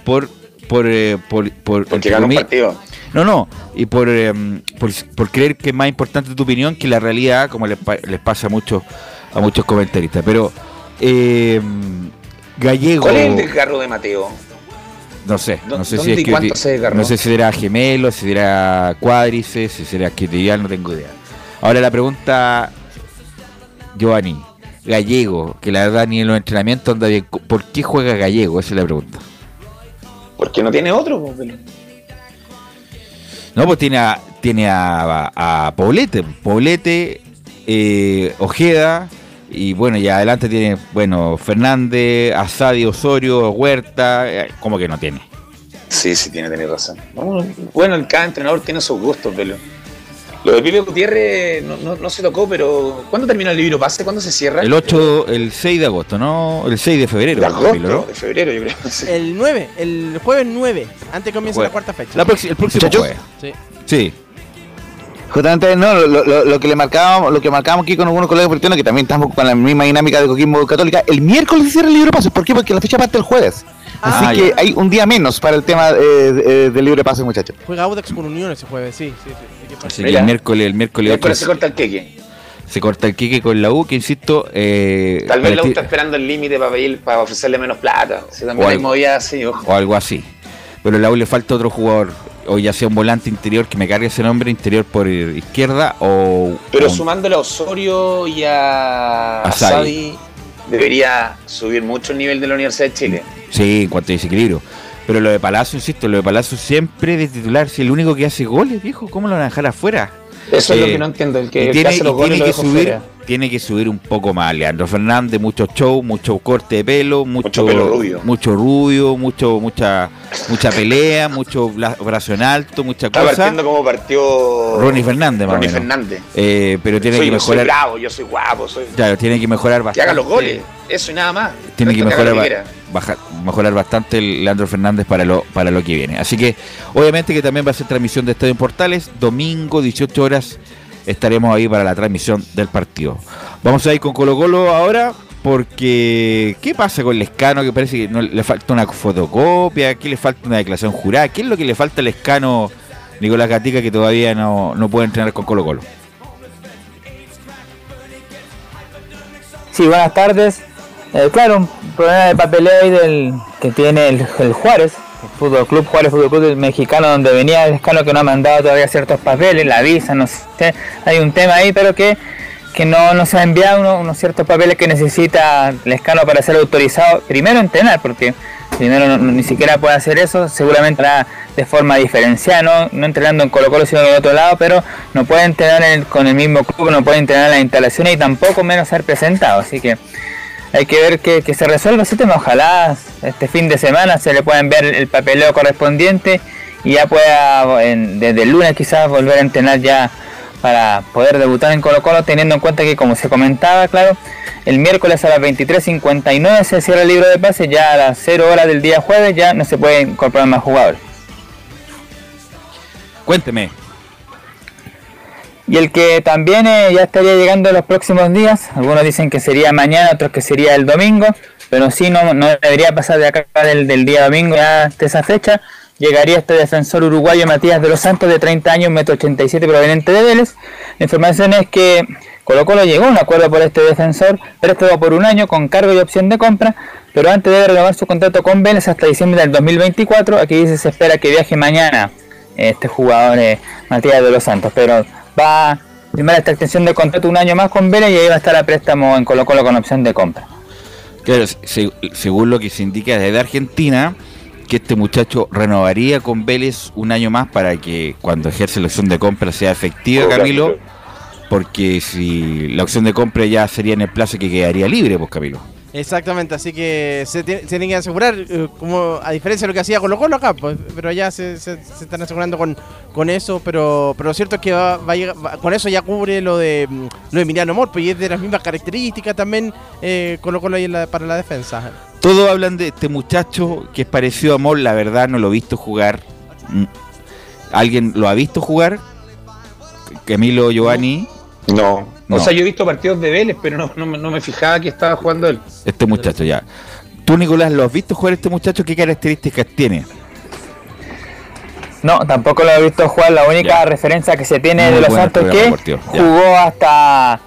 por por eh, por, por Porque ganó un partido. No, no, y por, eh, por por creer que es más importante tu opinión que la realidad, como les, les pasa a muchos a muchos comentaristas, pero eh, Gallego ¿Cuál es el desgarro de Mateo? no sé, ¿Dó- no sé si es que se no sé si será gemelo, si será cuádriceps, si será isquiotibial, no tengo idea. Ahora la pregunta, Giovanni, Gallego, que la verdad ni en los entrenamientos anda bien, ¿por qué juega Gallego? Esa es la pregunta. Porque no tiene otro, pelo. No, pues tiene a, tiene a, a, Poblete, Poblete, eh, Ojeda, y bueno, y adelante tiene, bueno, Fernández, Asadi, Osorio, Huerta, eh, como que no tiene. Sí, sí, tiene, tiene razón. Bueno, el cada entrenador tiene sus gustos, pelo. Lo de Pipe Gutiérrez no, no, no se tocó, pero ¿cuándo termina el libro pase? ¿Cuándo se cierra? El 8, el 6 de agosto, ¿no? El 6 de febrero. De agosto, Pilo, ¿no? de febrero, yo creo. sí. El 9, el jueves 9. Antes comienza Jueves. la cuarta fecha. La el próximo jueves. Sí. Sí. Justamente no, lo, lo- lo que le marcábamos, lo que marcábamos aquí con algunos colegas porteños que también estamos con la misma dinámica de Coquimbo Católica, el miércoles se cierra el libro de pases, ¿por qué? Porque la fecha parte el jueves. Así Ah, que ya. hay un día menos para el tema eh, eh, del libre pase, muchachos. Juega Audax con Unión ese jueves, sí, sí, sí. El miércoles, el miércoles, Miércoles ocho se corta el queque. se corta el quique con la U, que insisto, eh, Tal vez la U está esperando el límite para, pedir- para ofrecerle menos plata. Si O también hay algo. movidas así, ojo. o algo así. Pero a la U le falta otro jugador, o ya sea un volante interior que me cargue ese nombre, interior por izquierda, o Pero o sumándole a Osorio y a, A Sadi, Sadi. Debería subir mucho el nivel de la Universidad de Chile. Sí, en cuanto a desequilibrio. Pero lo de Palacio, insisto, lo de Palacio siempre de titular, si el único que hace goles, viejo, ¿cómo lo van a dejar afuera? Eso es lo Eh, que no entiendo, el que, y el que tiene, hace los y goles tiene lo que dejo subir, fuera. Tiene que subir un poco más. Leandro Fernández, mucho show, mucho corte de pelo, mucho, pelo rubio. mucho rubio, mucho, mucha, mucha pelea, mucho bla- brazo en alto, mucha Está cosa. partiendo como partió Ronnie Fernández, más Ronnie menos. Fernández. Eh, pero tiene soy, que soy mejorar. bravo, yo soy guapo, soy... Claro, tiene que mejorar Que bastante. haga los goles, eso y nada más. Tiene que mejorar, haga lo ba- quiera. baja- mejorar bastante el Leandro Fernández para lo, para lo que viene. Así que, obviamente, que también va a ser transmisión de Estadio en Portales. Domingo, 18 horas, estaremos ahí para la transmisión del partido. Vamos a ir con Colo Colo ahora. Porque, ¿qué pasa con Lescano? Que parece que le falta una fotocopia, que le falta una declaración jurada. ¿Qué es lo que le falta al Lescano Nicolás Gatica que todavía no, no puede entrenar con Colo Colo? Sí, buenas tardes. Eh, claro, un problema de papeleo ahí del, que tiene el, el Juárez, el Fútbol Club Juárez Fútbol Club mexicano, donde venía el escano que no ha mandado todavía ciertos papeles, la visa, no sé, hay un tema ahí, pero que, que no, no se ha enviado uno- unos ciertos papeles que necesita el escano para ser autorizado, primero entrenar, porque primero ni siquiera puede hacer eso, seguramente hará de forma diferenciada, no, no entrenando en Colo Colo sino en otro lado, pero no puede entrenar con el mismo club, no puede entrenar en las instalaciones y tampoco menos ser presentado, así que hay que ver que, se resuelva ese tema. Ojalá este fin de semana se le pueda enviar el papeleo correspondiente y ya pueda desde el lunes quizás volver a entrenar ya para poder debutar en Colo Colo teniendo en cuenta que como se comentaba, claro, el miércoles a las 23.59 se cierra el libro de pases, ya a las 0 horas del día jueves ya no se puede incorporar más jugadores. Cuénteme. Y el que también eh, ya estaría llegando en los próximos días, algunos dicen que sería mañana, otros que sería el domingo, pero sí no, no debería pasar de acá del, del día domingo hasta esa fecha. Llegaría este defensor uruguayo Matías de los Santos de 30 años, metro 87 proveniente de Vélez. La información es que Colo Colo llegó a un acuerdo por este defensor, préstamo por un año con cargo y opción de compra, pero antes debe renovar su contrato con Vélez hasta diciembre del 2024. Aquí dice se espera que viaje mañana este jugador eh, Matías de los Santos, pero va a firmar esta extensión de contrato un año más con Vélez y ahí va a estar a préstamo en Colo Colo con opción de compra. Claro, se- según lo que se indica desde Argentina, que este muchacho renovaría con Vélez un año más para que cuando ejerce la opción de compra sea efectiva, Camilo, porque si la opción de compra ya sería en el plazo que quedaría libre, pues Camilo. Exactamente, así que se, tiene- se tienen que asegurar, eh, como a diferencia de lo que hacía Colo Colo acá, pues, pero allá se, se- se están asegurando con, con eso, pero, pero lo cierto es que va, va a llegar- va- con eso ya cubre lo de mm, lo de Emiliano Amor, pues y es de las mismas características también eh, Colo Colo ahí en la- para la defensa. Todos hablan de este muchacho que es parecido a Amor, la verdad no lo he visto jugar. Mm. ¿Alguien lo ha visto jugar? Camilo Giovanni. No. No. O sea, yo he visto partidos de Vélez, pero no, no me- no me fijaba que estaba jugando él. Este muchacho ya. ¿Tú, Nicolás, lo has visto jugar este muchacho? ¿Qué características tiene? No, tampoco lo he visto jugar. La única referencia que se tiene Muy de los Santos es que jugó hasta.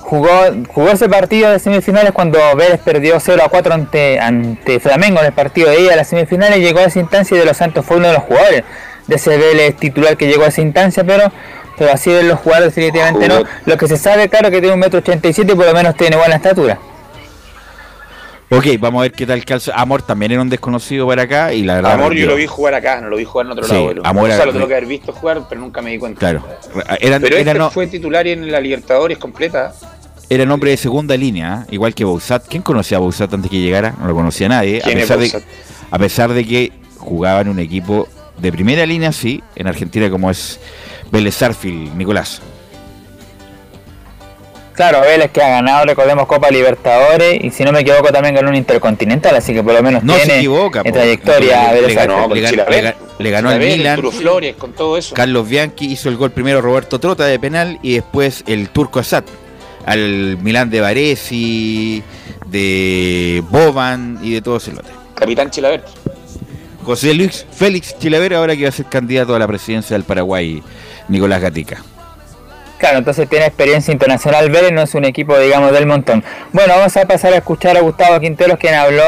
Jugó, jugó ese partido de semifinales cuando Vélez perdió 0 a 4 ante, ante Flamengo en el partido de ida a las semifinales. Llegó a esa instancia y de los Santos fue uno de los jugadores de ese Vélez titular que llegó a esa instancia, pero, pero así de los jugadores definitivamente no. Lo que se sabe, claro, que tiene un metro 87 y por lo menos tiene buena estatura. Ok, vamos a ver qué tal calza. Amor también era un desconocido para acá y la verdad. Amor yo lo vi jugar acá, no lo vi jugar en otro Sí, lado. pero- Amor o sea, lo tengo que haber visto jugar, pero nunca me di cuenta. Claro. Eran, pero era, este no- fue titular en la Libertadores completa. era nombre de segunda línea, ¿eh? igual que Bouzat. ¿Quién conocía a Bouzat antes que llegara? No lo conocía nadie. A ¿Quién es pesar, de, a pesar de que jugaba en un equipo de primera línea, sí, en Argentina como es Vélez Sarfield, Nicolás. Claro, Vélez que ha ganado, recordemos, Copa Libertadores y si no me equivoco también ganó un Intercontinental, así que por lo menos No se equivoca, en trayectoria Le- Vélez le ganó- le ganó- le ganó- le ganó al Milan. Arturo Flores, con todo eso. Carlos Bianchi hizo el gol primero Roberto Trota de penal y después el turco Assad al Milán de Varesi, de Boban y de todo ese lote. capitán Chilaver. José Luis Félix Chilaver, ahora que va a ser candidato a la presidencia del Paraguay, Nicolás Gatica. Claro, entonces tiene experiencia internacional Vélez, no es un equipo, digamos, del montón. Bueno, vamos a pasar a escuchar a Gustavo Quinteros, quien habló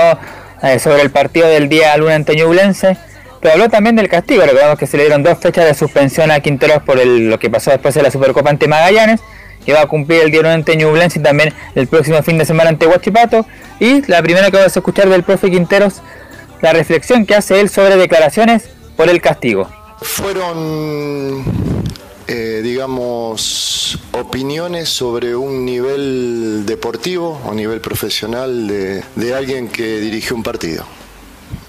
eh, sobre el partido del día lunes ante Ñublense, pero habló también del castigo. Recordamos que se le dieron dos fechas de suspensión a Quinteros por el- lo que pasó después de la Supercopa ante Magallanes, que va a cumplir el día lunes ante Ñublense y también el próximo fin de semana ante Huachipato. Y la primera que vamos a escuchar del profe Quinteros, la reflexión que hace él sobre declaraciones por el castigo. Fueron, eh, digamos, opiniones sobre un nivel deportivo o nivel profesional de, de alguien que dirigió un partido.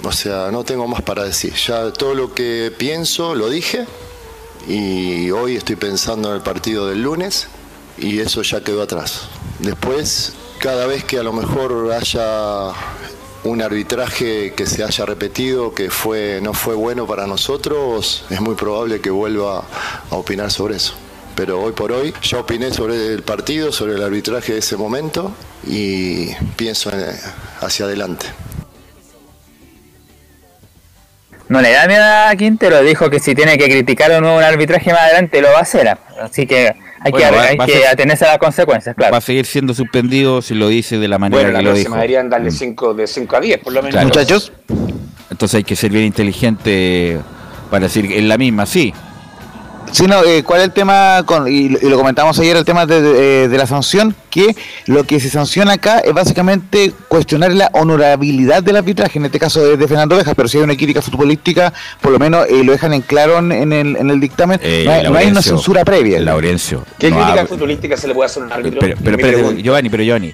O sea, no tengo más para decir. Ya todo lo que pienso lo dije y hoy estoy pensando en el partido del lunes y eso ya quedó atrás. Después, cada vez que a lo mejor haya un arbitraje que se haya repetido que fue no fue bueno para nosotros, es muy probable que vuelva a opinar sobre eso. Pero hoy por hoy ya opiné sobre el partido, sobre el arbitraje de ese momento y pienso en- hacia adelante. No le da miedo a Quintero, dijo que si tiene que criticar de nuevo un arbitraje más adelante lo va a hacer. Así que hay Bueno, que, va- hay va que ser- atenerse a las consecuencias, claro. Va a seguir siendo suspendido si lo dice de la manera Bueno, la que lo dijo. deberían darle 5 de 5 a 10, por lo menos. Claro. Muchachos. Entonces hay que ser bien inteligente para decir que es la misma, sí. Sí, no, eh, ¿cuál es el tema? Con, y, y lo comentamos ayer, el tema de, de- de la sanción, que lo que se sanciona acá es básicamente cuestionar la honorabilidad del arbitraje, en este caso de, de Fernando Ovejas, pero si hay una crítica futbolística, por lo menos eh, lo dejan en claro en, en el, en el dictamen, Eh, no, hay, no hay una censura previa. Laurencio. ¿Qué no crítica futbolística se le puede hacer a un árbitro? Pero, pero. Giovanni, pero Giovanni.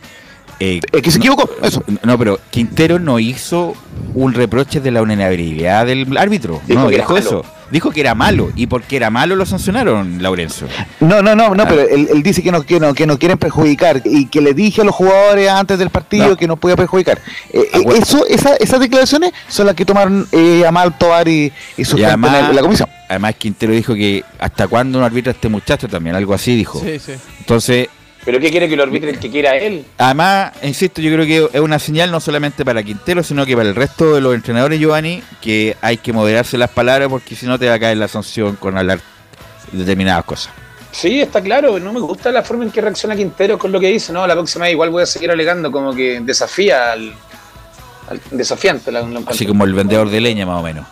eh, que se equivocó, eso. No, pero Quintero no hizo un reproche de la honorabilidad del árbitro. Dijo no, dijo malo. eso. Dijo que era malo. Y porque era malo lo sancionaron, Laurencio. No, no, no, no, Ah. pero él, él dice que no, que no, que no quieren perjudicar y que le dije a los jugadores antes del partido No. que no podía perjudicar. Eh, eh, eso, esa, esas declaraciones son las que tomaron eh, Amal Tobar y, y su Y gente en la- en la comisión. además Quintero dijo que hasta cuándo no arbitra este muchacho también, algo así dijo. Sí, sí. Entonces, ¿Pero qué quiere que lo arbitre el que quiera él? además, insisto, yo creo que es una señal no solamente para Quintero, sino que para el resto de los entrenadores, Giovanni, que hay que moderarse las palabras porque si no te va a caer la sanción con hablar determinadas cosas. Sí, está claro. No me gusta la forma en que reacciona Quintero con lo que dice. No, la próxima vez igual voy a seguir alegando como que desafía al, al desafiante. La. Así como el vendedor de leña, más o menos.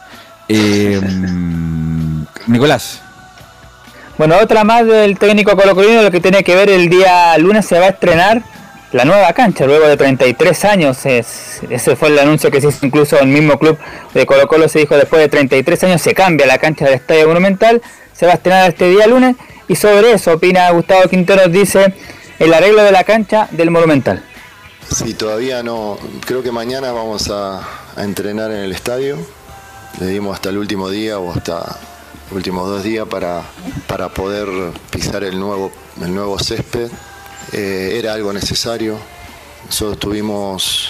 Eh, Nicolás. Bueno, otra más del técnico colocolino, lo que tiene que ver el día lunes se va a estrenar la nueva cancha, luego de 33 años, es- ese fue el anuncio que se hizo incluso el mismo club de Colo Colo, se dijo después de 33 años se cambia la cancha del Estadio Monumental, se va a estrenar este día lunes y sobre eso opina Gustavo Quinteros, dice el arreglo de la cancha del Monumental. Sí, todavía no. Creo que mañana vamos a, entrenar en el estadio. Le dimos hasta el último día o hasta últimos dos días para, para poder pisar el nuevo, el nuevo césped. Eh, era algo necesario. Nosotros tuvimos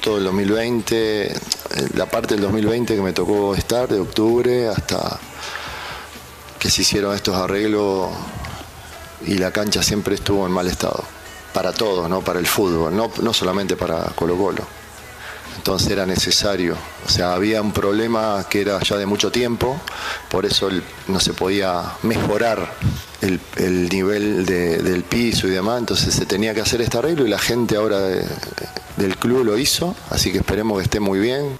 todo el 2020, eh, la parte del 2020 que me tocó estar, de octubre hasta que se hicieron estos arreglos y la cancha siempre estuvo en mal estado. Para todos, ¿no? Para el fútbol, no, no solamente para Colo Colo. Entonces era necesario. O sea, había un problema que era ya de mucho tiempo, por eso no se podía mejorar el, el nivel de- del piso y demás. Entonces se tenía que hacer este arreglo y la gente ahora de- del club lo hizo, así que esperemos que esté muy bien.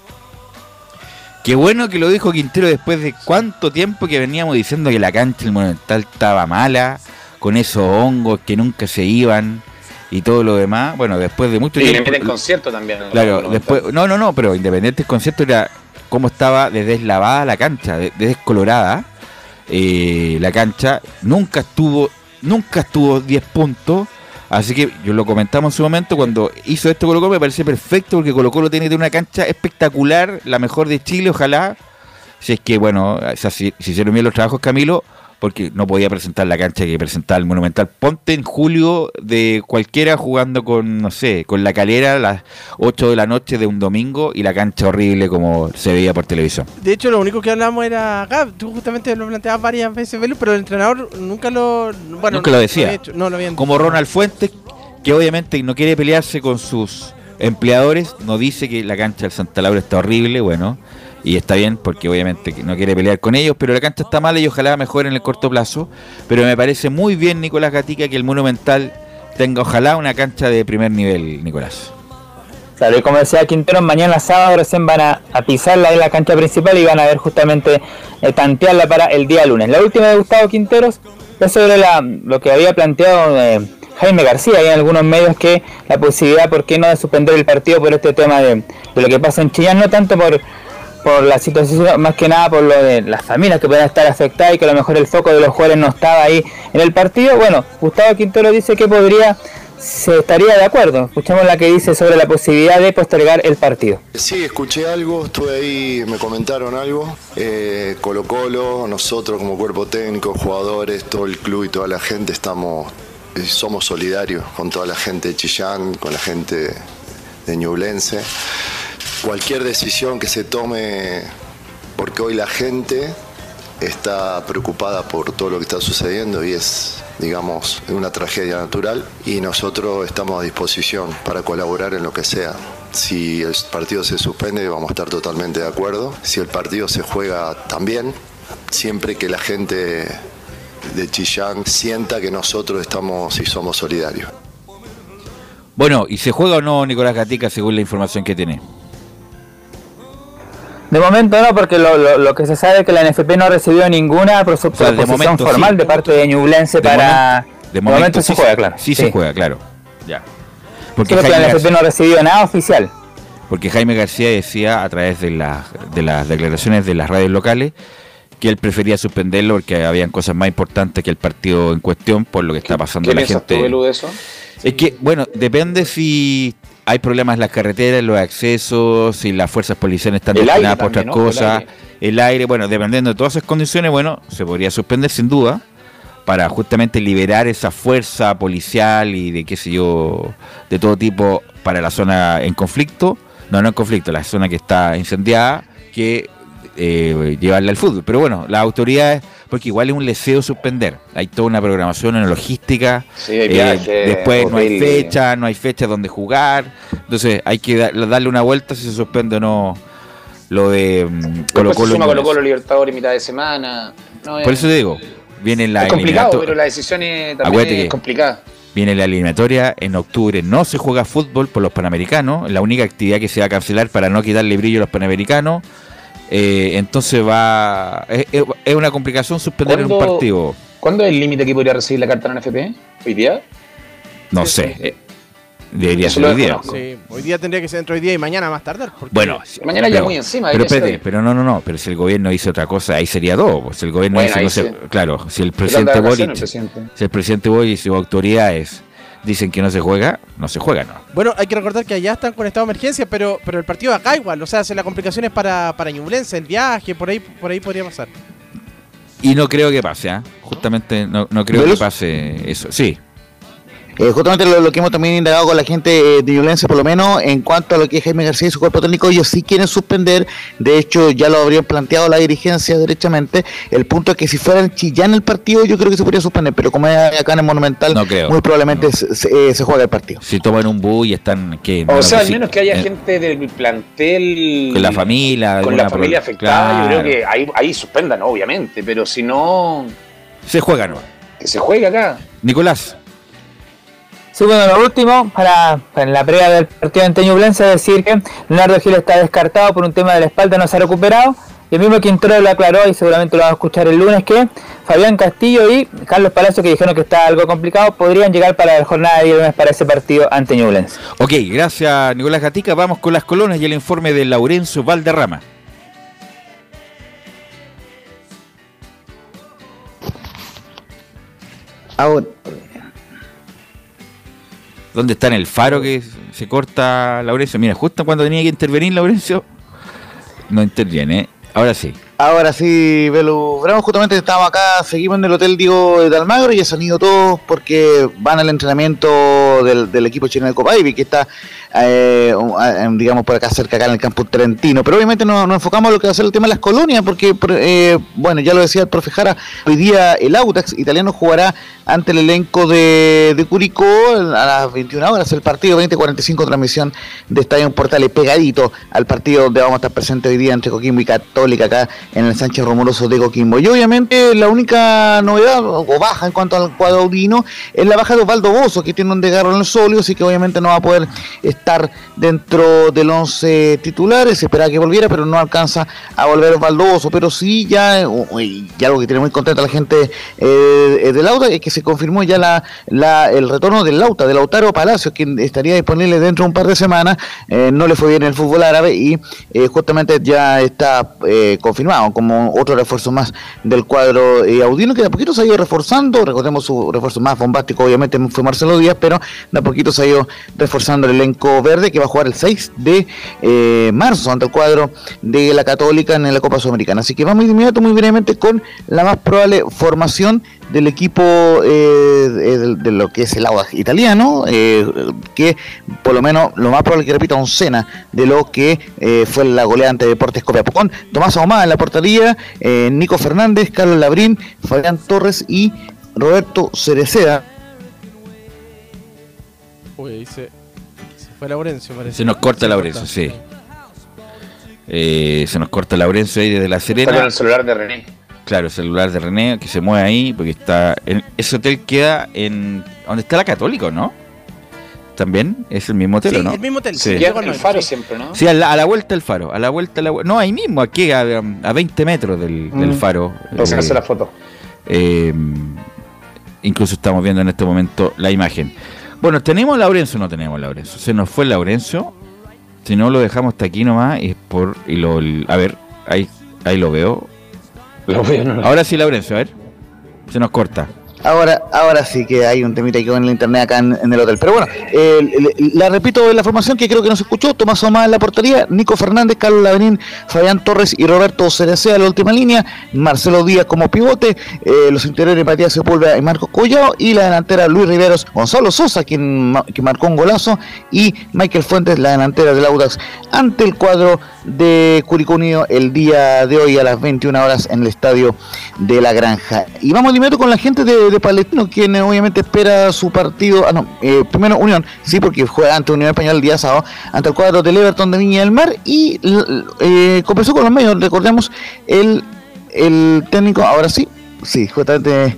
Qué bueno que lo dijo Quintero después de cuánto tiempo que veníamos diciendo que la cancha del Monumental estaba mala, con esos hongos que nunca se iban y todo lo demás. Bueno, después de mucho Y le tiempo. meten concierto también. ¿no? Claro, después, no, no, no, pero Independiente el concepto era cómo estaba de deslavada la cancha, de, de descolorada eh, la cancha, nunca estuvo, nunca estuvo 10 puntos, así que yo lo comentamos en su momento cuando hizo esto Colo Colo, me parece perfecto porque Colo Colo tiene que tener una cancha espectacular, la mejor de Chile, ojalá, si es que bueno, si hicieron bien los trabajos Camilo, porque no podía presentar la cancha que presentaba el Monumental. Ponte en julio de cualquiera jugando con, no sé, con la calera a las 8 de la noche de un domingo y la cancha horrible como se veía por televisión. De hecho, lo único que hablamos era acá. Tú justamente lo planteabas varias veces, pero el entrenador nunca lo. Bueno, Nunca lo decía. había hecho- no lo habían Como Ronald Fuentes, que obviamente no quiere pelearse con sus empleadores, no dice que la cancha del Santa Laura está horrible, bueno, y está bien porque obviamente no quiere pelear con ellos, pero la cancha está mala y ojalá mejore en el corto plazo. Pero me parece muy bien, Nicolás Gatica, que el Monumental tenga ojalá una cancha de primer nivel, Nicolás. Claro, y como decía Quintero, mañana sábado recién van a, a pisarla en la cancha principal y van a ver justamente eh, tantearla para el día lunes. La última de Gustavo Quinteros es sobre la, lo que había planteado eh, Jaime García y en algunos medios que la posibilidad, ¿por qué no?, de suspender el partido por este tema de, de lo que pasa en Chillán, no tanto por, por la situación, más que nada por lo de las familias que puedan estar afectadas y que a lo mejor el foco de los jugadores no estaba ahí en el partido. Bueno, Gustavo Quintero dice que podría se estaría de acuerdo. Escuchamos la que dice sobre la posibilidad de postergar el partido. Sí, escuché algo, estuve ahí, me comentaron algo. Eh, Colo Colo, nosotros como cuerpo técnico, jugadores, todo el club y toda la gente estamos, eh, somos solidarios con toda la gente de Chillán, con la gente de Ñublense. Cualquier decisión que se tome, porque hoy la gente está preocupada por todo lo que está sucediendo y es, digamos, una tragedia natural y nosotros estamos a disposición para colaborar en lo que sea. Si el partido se suspende vamos a estar totalmente de acuerdo. Si el partido se juega también, siempre que la gente de Chillán sienta que nosotros estamos y somos solidarios. Bueno, ¿y se juega o no Nicolás Gatica según la información que tiene? De momento no, porque lo, lo, lo que se sabe es que la NFP no ha recibido ninguna sea, proposición momento formal sí. de parte de Ñublense De para... de momento se sí juega, se- claro. sí se juega, claro. Ya. Porque Creo que la NFP no ha recibido nada oficial. Porque Jaime García decía a través de, las de las declaraciones de las radios locales que él prefería suspenderlo porque habían cosas más importantes que el partido en cuestión por lo que está pasando ¿Qué la gente. tú, Belu, de eso? Es que, bueno, depende si hay problemas en las carreteras, en los accesos, si las fuerzas policiales están El destinadas por otras. El cosas, aire. el aire. bueno, dependiendo de todas esas condiciones, bueno, se podría suspender sin duda para justamente liberar esa fuerza policial y de qué sé yo, de todo tipo para la zona en conflicto, no, no en conflicto, la zona que está incendiada, que eh, llevarla al fútbol. Pero bueno, las autoridades, porque igual es un deseo suspender, hay toda una programación, una logística, Sí, hay eh, después no hay fecha, no hay fecha donde jugar, entonces hay que da- darle una vuelta si se suspende o no lo de mm, Colo se Colo. suma Colo Colo Libertadores mitad de semana. No, Por es- eso te digo, viene la es complicado, pero la decisión es, también Acuérdate es que- complicada. Viene la eliminatoria en octubre. No se juega fútbol por los panamericanos. La única actividad que se va a cancelar para no quitarle brillo a los panamericanos. Eh, entonces va. Es, es- es una complicación suspender un ¿Cuándo- partido. ¿Cuándo es el límite que podría recibir la carta en NFP? ¿Hoy día? No sé. eh, debería ser lo hoy día. Sí, hoy día tendría que ser entre hoy día y mañana más tardar. porque- Bueno, Mañana ya pero- muy encima, Pero espérate, pero no, no, no. Pero si el gobierno hizo otra cosa, ahí sería todo. Pues si el gobierno Bueno, hizo, no sí. claro, si el presidente Boric, el presidente. si el presidente Boric y sus autoridades dicen que no se juega, no se juega, no. Bueno, hay que recordar que allá están con estado de emergencia, pero, pero el partido acá igual. O sea, si la complicación es para, para Ñublense, el viaje, por ahí, por ahí podría pasar. Y no creo que pase, ¿ah? Justamente no, no creo que pase eso. Sí. Eh, justamente lo, lo que hemos también indagado con la gente eh, de Violencia, por lo menos en cuanto a lo que es Jaime García y su cuerpo técnico, ellos sí quieren suspender. De hecho, ya lo habrían planteado la dirigencia derechamente. El punto es que si fuera en Chillán el partido, yo creo que se podría suspender, pero como es acá en el Monumental, No creo. muy probablemente se, se- eh, se juega el partido. Si toman un bus y están. ¿qué? O No, sea, al menos que haya eh, gente del plantel. Con la familia. Con la familia afectada, yo creo que ahí, ahí suspendan, obviamente. Pero si no, Se juega, ¿no? que se juegue acá. Nicolás. Sí, bueno, lo último, para, para la previa del partido ante Ñublense, decir que Leonardo Gil está descartado por un tema de la espalda, no se ha recuperado. Y el mismo Quintero lo aclaró y seguramente lo vamos a escuchar el lunes que Fabián Castillo y Carlos Palacio, que dijeron que está algo complicado, podrían llegar para la jornada de viernes para ese partido ante Ñublense. Ok, gracias Nicolás Gatica. Vamos con las colonias y el informe de Laurencio Valderrama. Ahora, ¿Dónde está en el faro que se corta Laurencio? Mira, justo cuando tenía que intervenir Laurencio, no interviene. Ahora sí. Ahora sí, Bravo, justamente estamos acá, seguimos en el Hotel Diego de Almagro y ya se han ido todos porque van al entrenamiento del, del equipo chileno de Copa Ivy, que está eh, digamos por acá cerca, acá en el campo trentino. Pero obviamente nos, nos enfocamos a lo que va a ser el tema de las colonias, porque, eh, bueno, ya lo decía el profe Jara, hoy día el Audax italiano jugará ante el elenco de, de Curicó a las 21 horas, el partido 2045 transmisión de Estadio Portales pegadito al partido donde vamos a estar presentes hoy día entre Coquimbo y Católica acá en el Sánchez Romoloso de Coquimbo. Y obviamente la única novedad o baja en cuanto al cuadro es la baja de Osvaldo Bozo, que tiene un desgarro en el solio, así que obviamente no va a poder estar dentro del 11 titulares. Se esperaba que volviera, pero no alcanza a volver Bozo. Pero sí, ya, y algo que tiene muy contenta la gente eh, del Lauta es que se confirmó ya la, la, el retorno del Lauta, de Lautaro Palacios, quien estaría disponible dentro de un par de semanas. Eh, no le fue bien el fútbol árabe y eh, justamente ya está eh, confirmado como otro refuerzo más del cuadro eh, audino, que de a poquito se ha ido reforzando. Recordemos su refuerzo más bombástico, obviamente fue Marcelo Díaz, pero de a poquito se ha ido reforzando el elenco verde que va a jugar el 6 de eh, marzo ante el cuadro de la Católica en la Copa Sudamericana. Así que vamos de inmediato, muy brevemente, con la más probable formación del equipo eh, de, de lo que es el Audax italiano, eh, que por lo menos lo más probable que repita un cena de lo que eh, fue la goleada ante Deportes Copiapó con Tomás Ahumada en la portería, eh, Nico Fernández, Carlos Labrín, Fabián Torres y Roberto Cereceda. Fue Laurencio, parece. Se nos corta Laurencio, sí. Eh, se nos corta Laurencio ahí desde La Está con Serena. el celular de René. Claro, el celular de René que se mueve ahí porque está. En, ese hotel queda en. ¿Dónde está la Católica, no? También es el mismo hotel, Sí, ¿o ¿no? el mismo hotel, Sí. Queda con el faro siempre, ¿no? Sí, a la, a la vuelta del faro. A la vuelta, a la vu- No, ahí mismo, aquí a, a 20 metros del, del Mm. faro. Para sacarse Eh, la foto. eh, incluso estamos viendo en este momento la imagen. Bueno, ¿tenemos Laurencio o no tenemos Laurencio? Se nos fue Laurencio. Si no lo dejamos hasta aquí nomás, y por. Y lo, a ver, ahí, ahí lo veo. Lo veo, no Ahora sí, Laurencio, a ver. Se nos corta. Ahora, ahora sí que hay un temita que en el internet acá en, el hotel. Pero bueno, eh, la repito la formación que creo que no se escuchó. Tomás Omar en la portería, Nico Fernández, Carlos Laverín, Fabián Torres y Roberto Cerecea en la última línea, Marcelo Díaz como pivote, eh, los interiores Matías Sepúlveda y Marcos Collado, y la delantera Luis Riveros, Gonzalo Sosa, quien, quien marcó un golazo, y Michael Fuentes, la delantera del Audax, ante el cuadro de Curicó Unido el día de hoy a las 21 horas en el estadio de la Granja. Y vamos de inmediato con la gente de, de Palestino, quien eh, obviamente espera su partido. Ah, no, eh, primero Unión, sí, porque juega ante Unión Española el día sábado, ante el cuadro del Everton de Viña del Mar. Y eh, con los medios, recordemos, el, el técnico, ahora sí, sí, justamente.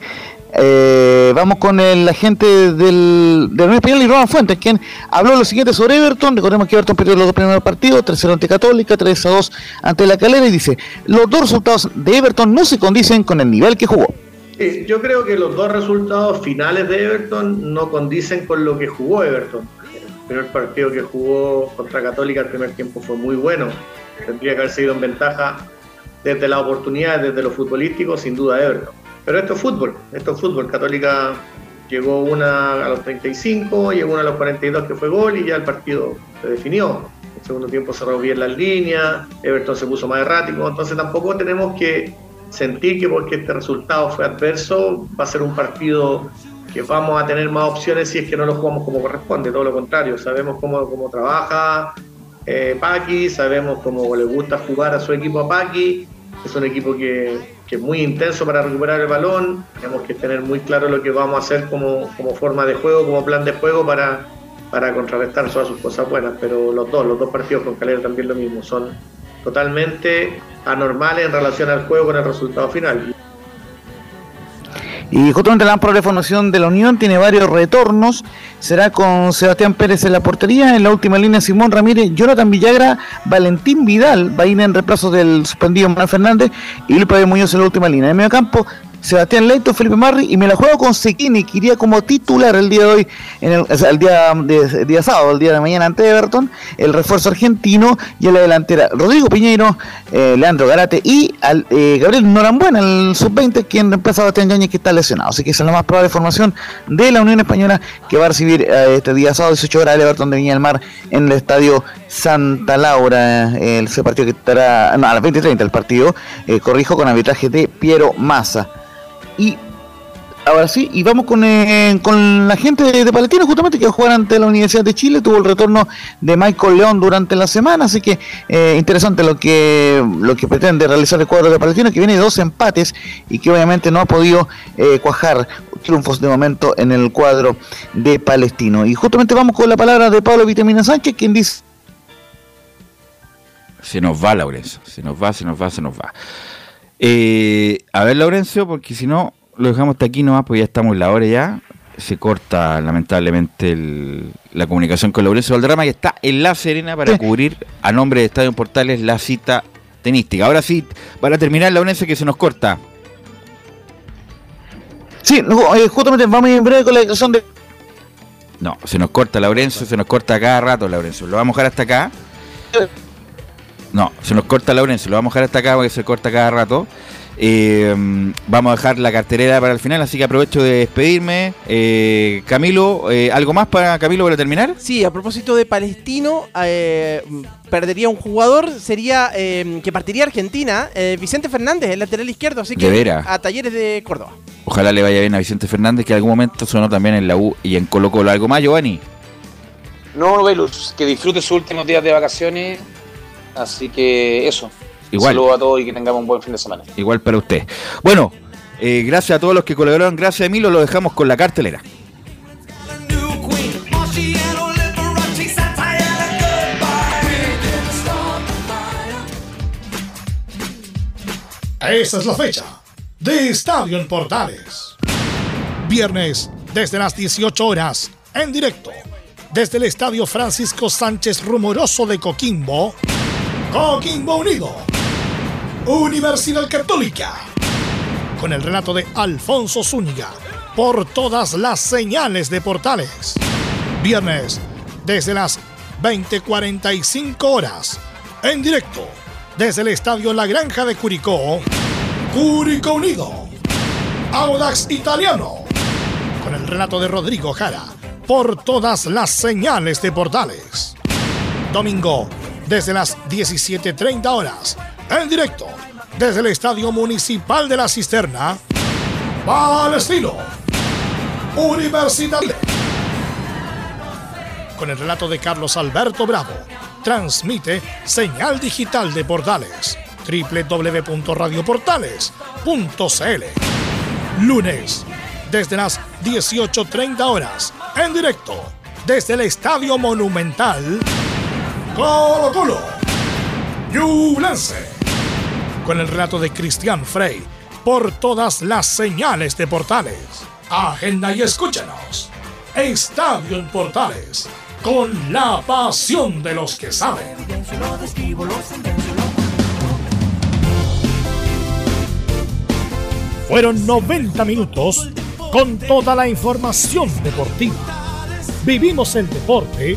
eh, vamos con el agente del, del Unión Española y Ronald Fuentes, quien habló lo siguiente sobre Everton. Recordemos que Everton perdió los dos primeros partidos, 3-0 ante Católica, 3-2 ante la Calera, y dice, los dos resultados de Everton no se condicen con el nivel que jugó. Sí, yo creo que los dos resultados finales de Everton no condicen con lo que jugó Everton. El primer partido que jugó contra Católica el primer tiempo fue muy bueno. Tendría que haber seguido en ventaja desde la oportunidad, desde lo futbolístico, sin duda Everton. Pero esto es fútbol, esto es fútbol. Católica llegó una a los 35, llegó una a los 42 que fue gol y ya el partido se definió. El segundo tiempo cerró bien las líneas, Everton se puso más errático, entonces tampoco tenemos que sentir que porque este resultado fue adverso va a ser un partido que vamos a tener más opciones si es que no lo jugamos como corresponde, todo lo contrario, sabemos cómo, cómo trabaja eh, Paqui, sabemos cómo le gusta jugar a su equipo a Paqui, es un equipo que, que es muy intenso para recuperar el balón, tenemos que tener muy claro lo que vamos a hacer como, como forma de juego, como plan de juego para, para contrarrestar todas sus cosas buenas, pero los dos, los dos partidos con Calera también lo mismo, son totalmente anormales en relación al juego con el resultado final. Y justamente la probable formación de la Unión tiene varios retornos. Será con Sebastián Pérez en la portería. En la última línea, Simón Ramírez, Jonathan Villagra, Valentín Vidal, va a ir en reemplazo del suspendido Manuel Fernández y Luis Muñoz en la última línea. En medio campo, Sebastián Leito, Felipe Marri y me la juego con Sequini, que iría como titular el día de hoy, el, el día, de, el sábado, el día de mañana ante Everton, el refuerzo argentino y en la delantera Rodrigo Piñeiro, eh, Leandro Garate y eh, Gabriel Norambuena, el sub-20, quien reemplaza a Bastián Yañez que está lesionado. Así que esa es la más probable formación de la Unión Española que va a recibir eh, este día sábado 18 horas el Everton de Viña del Mar en el estadio Santa Laura, ese partido que estará, no, a las 20.30 el partido, corrijo, con arbitraje de Piero Massa. Y Ahora sí, y vamos con, eh, con la gente de, de Palestino, justamente que va a jugar ante la Universidad de Chile. Tuvo el retorno de Michael León durante la semana, así que eh, interesante lo que lo que pretende realizar el cuadro de Palestino, que viene de dos empates y que obviamente no ha podido eh, cuajar triunfos de momento en el cuadro de Palestino. Y justamente vamos con la palabra de Pablo Vitamina Sánchez, quien dice. Se nos va, Laurencio. Se nos va, se nos va, se nos va. Eh, a ver, Laurencio, porque si no, lo dejamos hasta aquí nomás, pues ya estamos en la hora ya. Se corta lamentablemente el- la comunicación con Laurencio Valderrama, que está en La Serena para cubrir a nombre de Estadio Portales la cita tenística. Ahora sí, para terminar, Laurencio, que se nos corta. Sí, no, eh, justamente vamos a ir en breve con la declaración de. No, se nos corta, Laurencio, se nos corta cada rato, Laurencio. Lo vamos a dejar hasta acá. No, se nos corta Laurencio, lo vamos a dejar hasta acá porque se corta cada rato. Eh, vamos a dejar la cartelera para el final, así que aprovecho de despedirme. Eh, Camilo, eh, ¿algo más para Camilo para terminar? Sí, a propósito de Palestino, eh, perdería un jugador, sería eh, que partiría Argentina, eh, Vicente Fernández, el lateral izquierdo, así que ¿De veras? a Talleres de Córdoba. Ojalá le vaya bien a Vicente Fernández, que en algún momento sonó también en la U y en Colo Colo. ¿Algo más, Giovanni? No, Velus, que disfrute sus últimos días de vacaciones. Así que eso. Igual. Saludos a todos y que tengamos un buen fin de semana. Igual para usted. Bueno, eh, gracias a todos los que colaboraron. Gracias, Emilio. Lo dejamos con la cartelera. Esa es la fecha de Estadio en Portales. Viernes desde las 18 horas, en directo, desde el Estadio Francisco Sánchez Rumoroso de Coquimbo, Coquimbo Unido, Universidad Católica, con el relato de Alfonso Zúñiga, por todas las señales de Portales. Viernes desde las 20:45 horas, en directo, desde el Estadio La Granja de Curicó, Curicó Unido, Audax Italiano, con el relato de Rodrigo Jara, por todas las señales de Portales. Domingo, desde las 17.30 horas, en directo, desde el Estadio Municipal de la Cisterna, Palestino, Universidad. Con el relato de Carlos Alberto Bravo, transmite señal digital de Portales, www.radioportales.cl. Lunes, desde las 18.30 horas, en directo, desde el Estadio Monumental, Colo Colo, Ñublense, con el relato de Cristian Frey, por todas las señales de Portales. Agenda y escúchanos. Estadio en Portales, con la pasión de los que saben. Fueron 90 minutos con toda la información deportiva. Vivimos el deporte